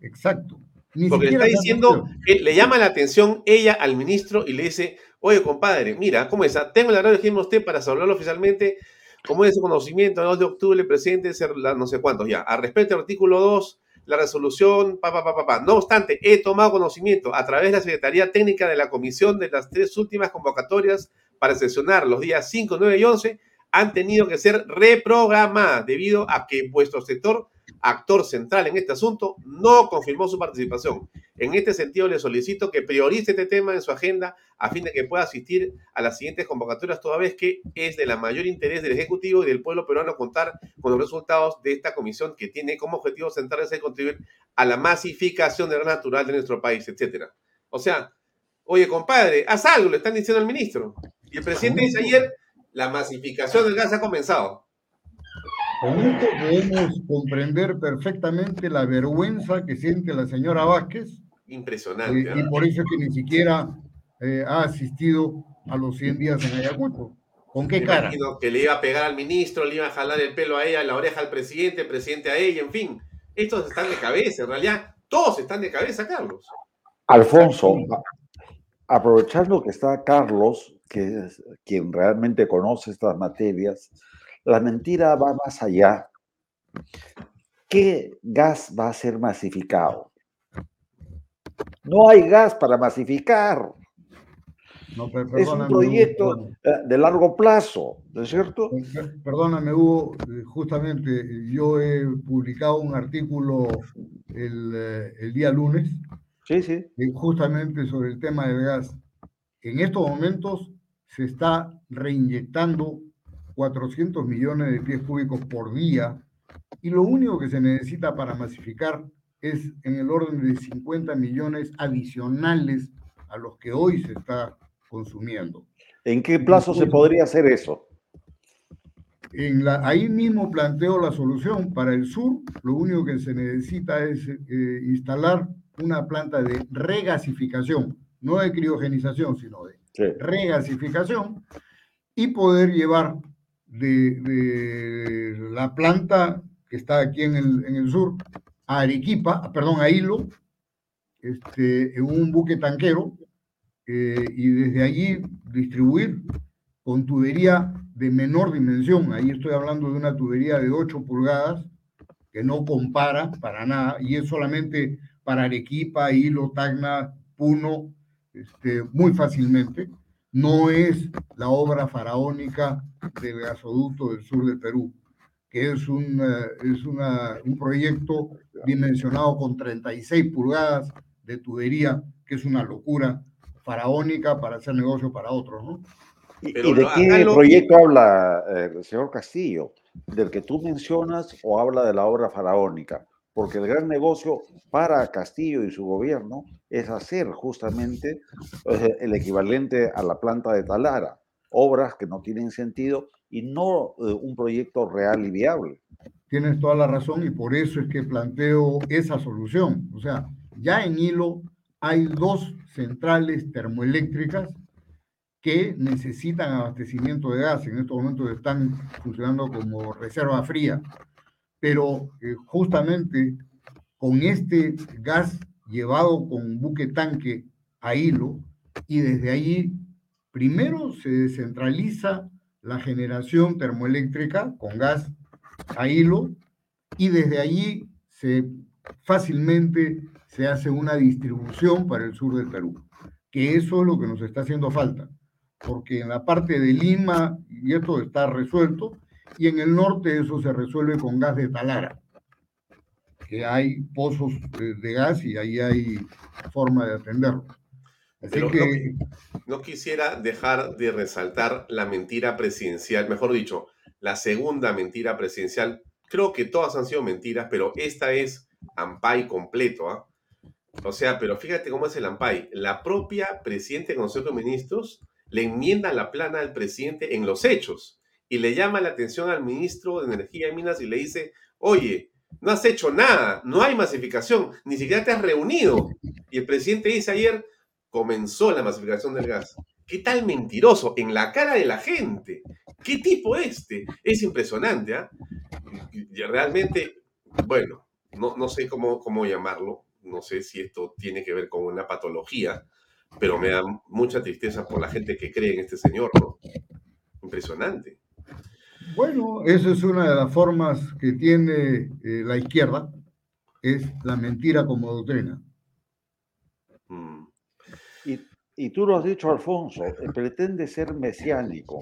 Exacto. Ni Porque le está diciendo, que le llama la atención ella al ministro y le dice, oye, compadre, mira, ¿cómo es? Tengo la radio de usted para hablarlo oficialmente. Como es su conocimiento, el 2 de octubre el presidente, no sé cuántos ya. A respecto del artículo 2 la resolución, pa, pa, pa, No obstante, he tomado conocimiento a través de la Secretaría Técnica de la Comisión de las tres últimas convocatorias para sesionar los días 5, 9 y 11 han tenido que ser reprogramadas debido a que vuestro sector actor central en este asunto, no confirmó su participación. En este sentido, le solicito que priorice este tema en su agenda a fin de que pueda asistir a las siguientes convocatorias, toda vez que es de la mayor interés del Ejecutivo y del pueblo peruano contar con los resultados de esta comisión que tiene como objetivo central de contribuir a la masificación del gas natural de nuestro país, etcétera. O sea, oye, compadre, haz algo, le están diciendo al ministro. Y el presidente dice ayer, la masificación del gas ha comenzado. Con esto podemos comprender perfectamente la vergüenza que siente la señora Vázquez. Impresionante. Eh, y por eso es que ni siquiera eh, ha asistido a los 100 días en Ayacucho. ¿Con qué Me cara? Que le iba a pegar al ministro, le iba a jalar el pelo a ella, la oreja al presidente, el presidente a ella, en fin. Estos están de cabeza, en realidad todos están de cabeza, Carlos. Alfonso, aprovechando que está Carlos, que es quien realmente conoce estas materias, la mentira va más allá. ¿Qué gas va a ser masificado? No hay gas para masificar. es un proyecto eh, de largo plazo, ¿no es cierto? Perdóname, Hugo, eh, justamente yo he publicado un artículo el, eh, el día lunes, sí, sí. justamente sobre el tema del gas. En estos momentos se está reinyectando 400 millones de pies cúbicos por día y lo único que se necesita para masificar es en el orden de 50 millones adicionales a los que hoy se está consumiendo. ¿En qué plazo se podría hacer eso? En la, ahí mismo planteo la solución. Para el sur, lo único que se necesita es eh, instalar una planta de regasificación, no de criogenización, sino de regasificación, y poder llevar de, la planta que está aquí en el, en el sur a Arequipa, perdón, a Hilo, este, en un buque tanquero, eh, y desde allí distribuir con tubería de menor dimensión. Ahí estoy hablando de una tubería de 8 pulgadas, que no compara para nada, y es solamente para Arequipa, Hilo, Tacna, Puno, este, muy fácilmente. No es la obra faraónica del gasoducto del sur del Perú que es, un, es una, un proyecto dimensionado con 36 pulgadas de tubería, que es una locura faraónica para hacer negocio para otros, ¿no? ¿Y, de qué proyecto habla eh, el señor Castillo? ¿Del que tú mencionas o habla de la obra faraónica? Porque el gran negocio para Castillo y su gobierno es hacer justamente eh, el equivalente a la planta de Talara, obras que no tienen sentido y no eh, un proyecto real y viable. Tienes toda la razón y por eso es que planteo esa solución. O sea, ya en Hilo hay dos centrales termoeléctricas que necesitan abastecimiento de gas. En estos momentos están funcionando como reserva fría. Pero eh, justamente con este gas llevado con buque tanque a Hilo y desde ahí primero se descentraliza la generación termoeléctrica con gas a hilo y desde allí se fácilmente se hace una distribución para el sur del Perú, que eso es lo que nos está haciendo falta, porque en la parte de Lima, y esto está resuelto, y en el norte eso se resuelve con gas de Talara, que hay pozos de gas y ahí hay forma de atenderlo. Pero no, quisiera dejar de resaltar la mentira presidencial, mejor dicho, la segunda mentira presidencial. Creo que todas han sido mentiras, pero esta es Ampay completo. ¿ah? O sea, pero fíjate cómo es el Ampay. La propia presidenta del Consejo de Ministros le enmienda la plana al presidente en los hechos y le llama la atención al ministro de Energía y Minas y le dice, oye, no has hecho nada, no hay masificación, ni siquiera te has reunido. Y el presidente dice ayer, comenzó la masificación del gas. ¿Qué tal mentiroso? En la cara de la gente. ¿Qué tipo este? Es impresionante, ¿ah? Realmente, bueno, no, no sé cómo, cómo llamarlo. No sé si esto tiene que ver con una patología, pero me da mucha tristeza por la gente que cree en este señor, ¿no? Impresionante. Bueno, esa es una de las formas que tiene eh, la izquierda, es la mentira como doctrina. Mm. Y, tú lo has dicho, Alfonso, eh, pretende ser mesiánico,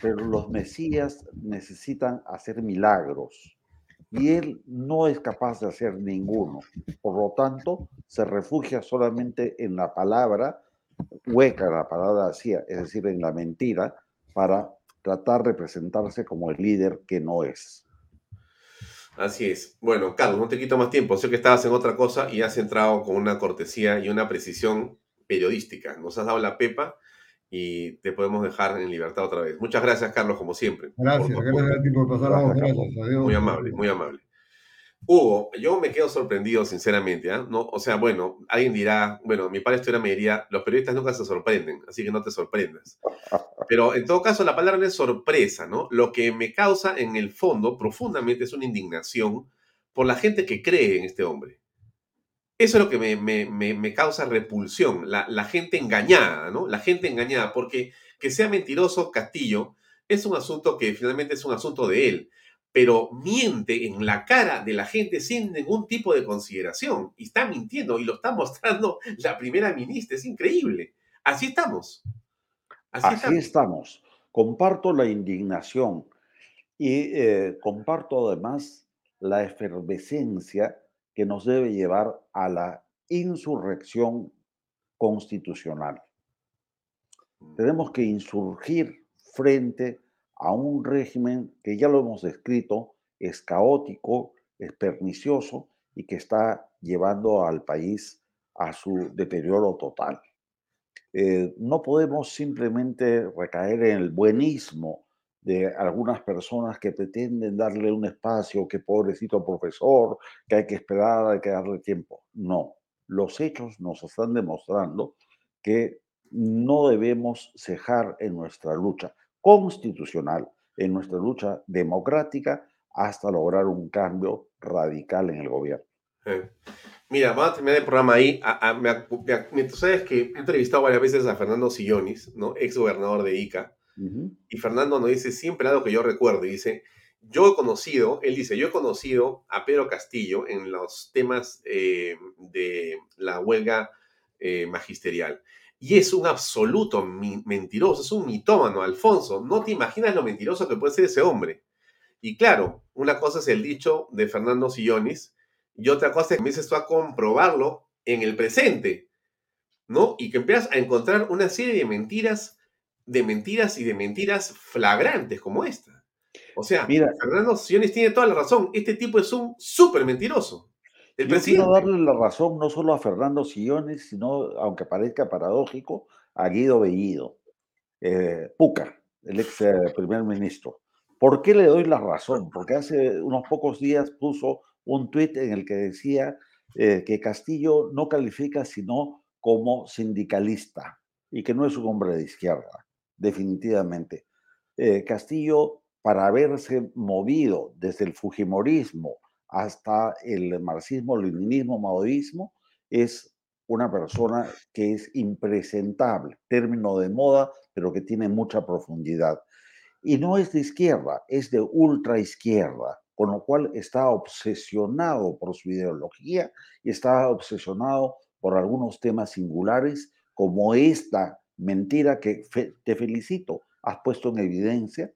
pero los mesías necesitan hacer milagros y él no es capaz de hacer ninguno. Por lo tanto, se refugia solamente en la palabra hueca, la palabra así, es decir, en la mentira, para tratar de presentarse como el líder que no es. Así es. Bueno, Carlos, no te quito más tiempo. Sé que estabas en otra cosa y has entrado con una cortesía y una precisión periodística. Nos has dado la pepa y te podemos dejar en libertad otra vez. Muchas gracias, Carlos, como siempre. Gracias, gracias por pasar Gracias. Muy amable, muy amable. Hugo, yo me quedo sorprendido, sinceramente. ¿ah? No, o sea, bueno, alguien dirá, bueno, mi padre estuviera me diría, los periodistas nunca se sorprenden, así que no te sorprendas. Pero en todo caso, la palabra es sorpresa, ¿no? Lo que me causa en el fondo profundamente es una indignación por la gente que cree en este hombre. Eso es lo que me, causa repulsión, la, la, gente engañada, ¿no? La gente engañada, porque que sea mentiroso Castillo es un asunto que finalmente es un asunto de él, pero miente en la cara de la gente sin ningún tipo de consideración y está mintiendo y lo está mostrando la primera ministra, es increíble. Así estamos. Así, estamos. Comparto la indignación y eh, comparto además la efervescencia que nos debe llevar a la insurrección constitucional. Mm. Tenemos que insurgir frente a un régimen que ya lo hemos descrito, es caótico, es pernicioso y que está llevando al país a su deterioro total. Eh, no podemos simplemente recaer en el buenismo de algunas personas que pretenden darle un espacio, que pobrecito profesor, que hay que esperar, hay que darle tiempo. No, los hechos nos están demostrando que no debemos cejar en nuestra lucha constitucional, en nuestra lucha democrática, hasta lograr un cambio radical en el gobierno. Mira, vamos a terminar el programa ahí. tú sabes que he entrevistado varias veces a Fernando Sillonis, ¿no? ex gobernador de Ica, y Fernando nos dice siempre algo que yo recuerdo. Y dice, yo he conocido, él dice, yo he conocido a Pedro Castillo en los temas eh, de la huelga eh, magisterial. Y es un absoluto mentiroso, es un mitómano, Alfonso. No te imaginas lo mentiroso que puede ser ese hombre. Y claro, una cosa es el dicho de Fernando Sillonis y otra cosa es que comiences tú a comprobarlo en el presente, ¿no? Y que empiezas a encontrar una serie de mentiras de mentiras y de mentiras flagrantes como esta. O sea, Mira, Fernando Siones tiene toda la razón. Este tipo es un súper mentiroso. El yo quiero darle la razón no solo a Fernando Siones, sino, aunque parezca paradójico, a Guido Bellido, eh, Puca, el ex eh, primer ministro. ¿Por qué le doy la razón? Porque hace unos pocos días puso un tuit en el que decía eh, que Castillo no califica sino como sindicalista y que no es un hombre de izquierda definitivamente. Castillo, para haberse movido desde el Fujimorismo hasta el marxismo, leninismo, maoísmo, es una persona que es impresentable, término de moda, pero que tiene mucha profundidad. Y no es de izquierda, es de ultra izquierda, con lo cual está obsesionado por su ideología y está obsesionado por algunos temas singulares como esta mentira que te felicito, has puesto en evidencia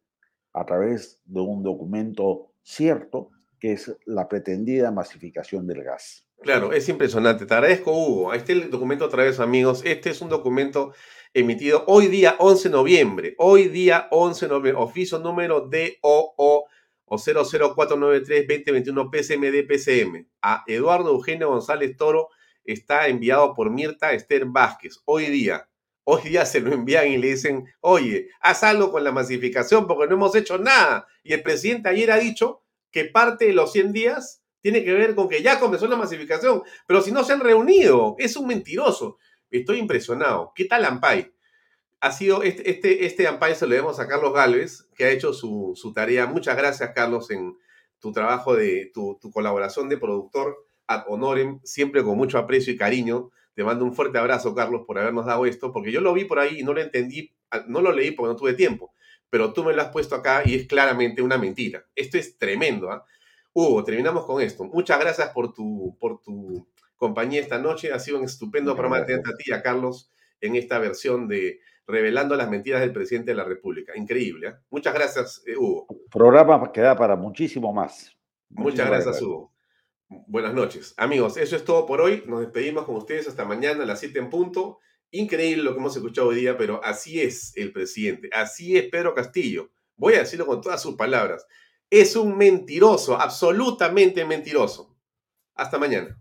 a través de un documento cierto que es la pretendida masificación del gas. Claro, es impresionante. Te agradezco, Hugo. Ahí está el documento otra vez, amigos. Este es un documento emitido hoy día 11 de noviembre. Hoy día 11 de noviembre. Oficio número DOO o 00493-2021 PCMD-PCM. A Eduardo Eugenio González Toro está enviado por Mirta Esther Vázquez. Hoy día, Hoy día se lo envían y le dicen, oye, haz algo con la masificación porque no hemos hecho nada. Y el presidente ayer ha dicho que parte de los 100 días tiene que ver con que ya comenzó la masificación, pero si no se han reunido, es un mentiroso. Estoy impresionado. ¿Qué tal Ampay? Ha sido este, este, este Ampay se lo debemos a Carlos Galvez, que ha hecho su, tarea. Muchas gracias, Carlos, en tu trabajo de tu, tu colaboración de productor ad honorem, siempre con mucho aprecio y cariño te mando un fuerte abrazo, Carlos, por habernos dado esto, porque yo lo vi por ahí y no lo entendí, ah, no lo leí porque no tuve tiempo, pero tú me lo has puesto acá y es claramente una mentira. Esto es tremendo. ¿ah? Hugo, terminamos con esto. Muchas gracias por tu, por tu compañía esta noche. Ha sido un estupendo programa de a ti, a Carlos, en esta versión de Revelando las mentiras del presidente de la República. Increíble. ¿ah? Muchas gracias, eh, Hugo. Programa que da para muchísimo más. Muchas gracias, Hugo. Buenas noches. Amigos, eso es todo por hoy. Nos despedimos con ustedes hasta mañana a las 7 en punto. Increíble lo que hemos escuchado hoy día, pero así es el presidente. Así es Pedro Castillo. Voy a decirlo con todas sus palabras. Es un mentiroso, absolutamente mentiroso. Hasta mañana.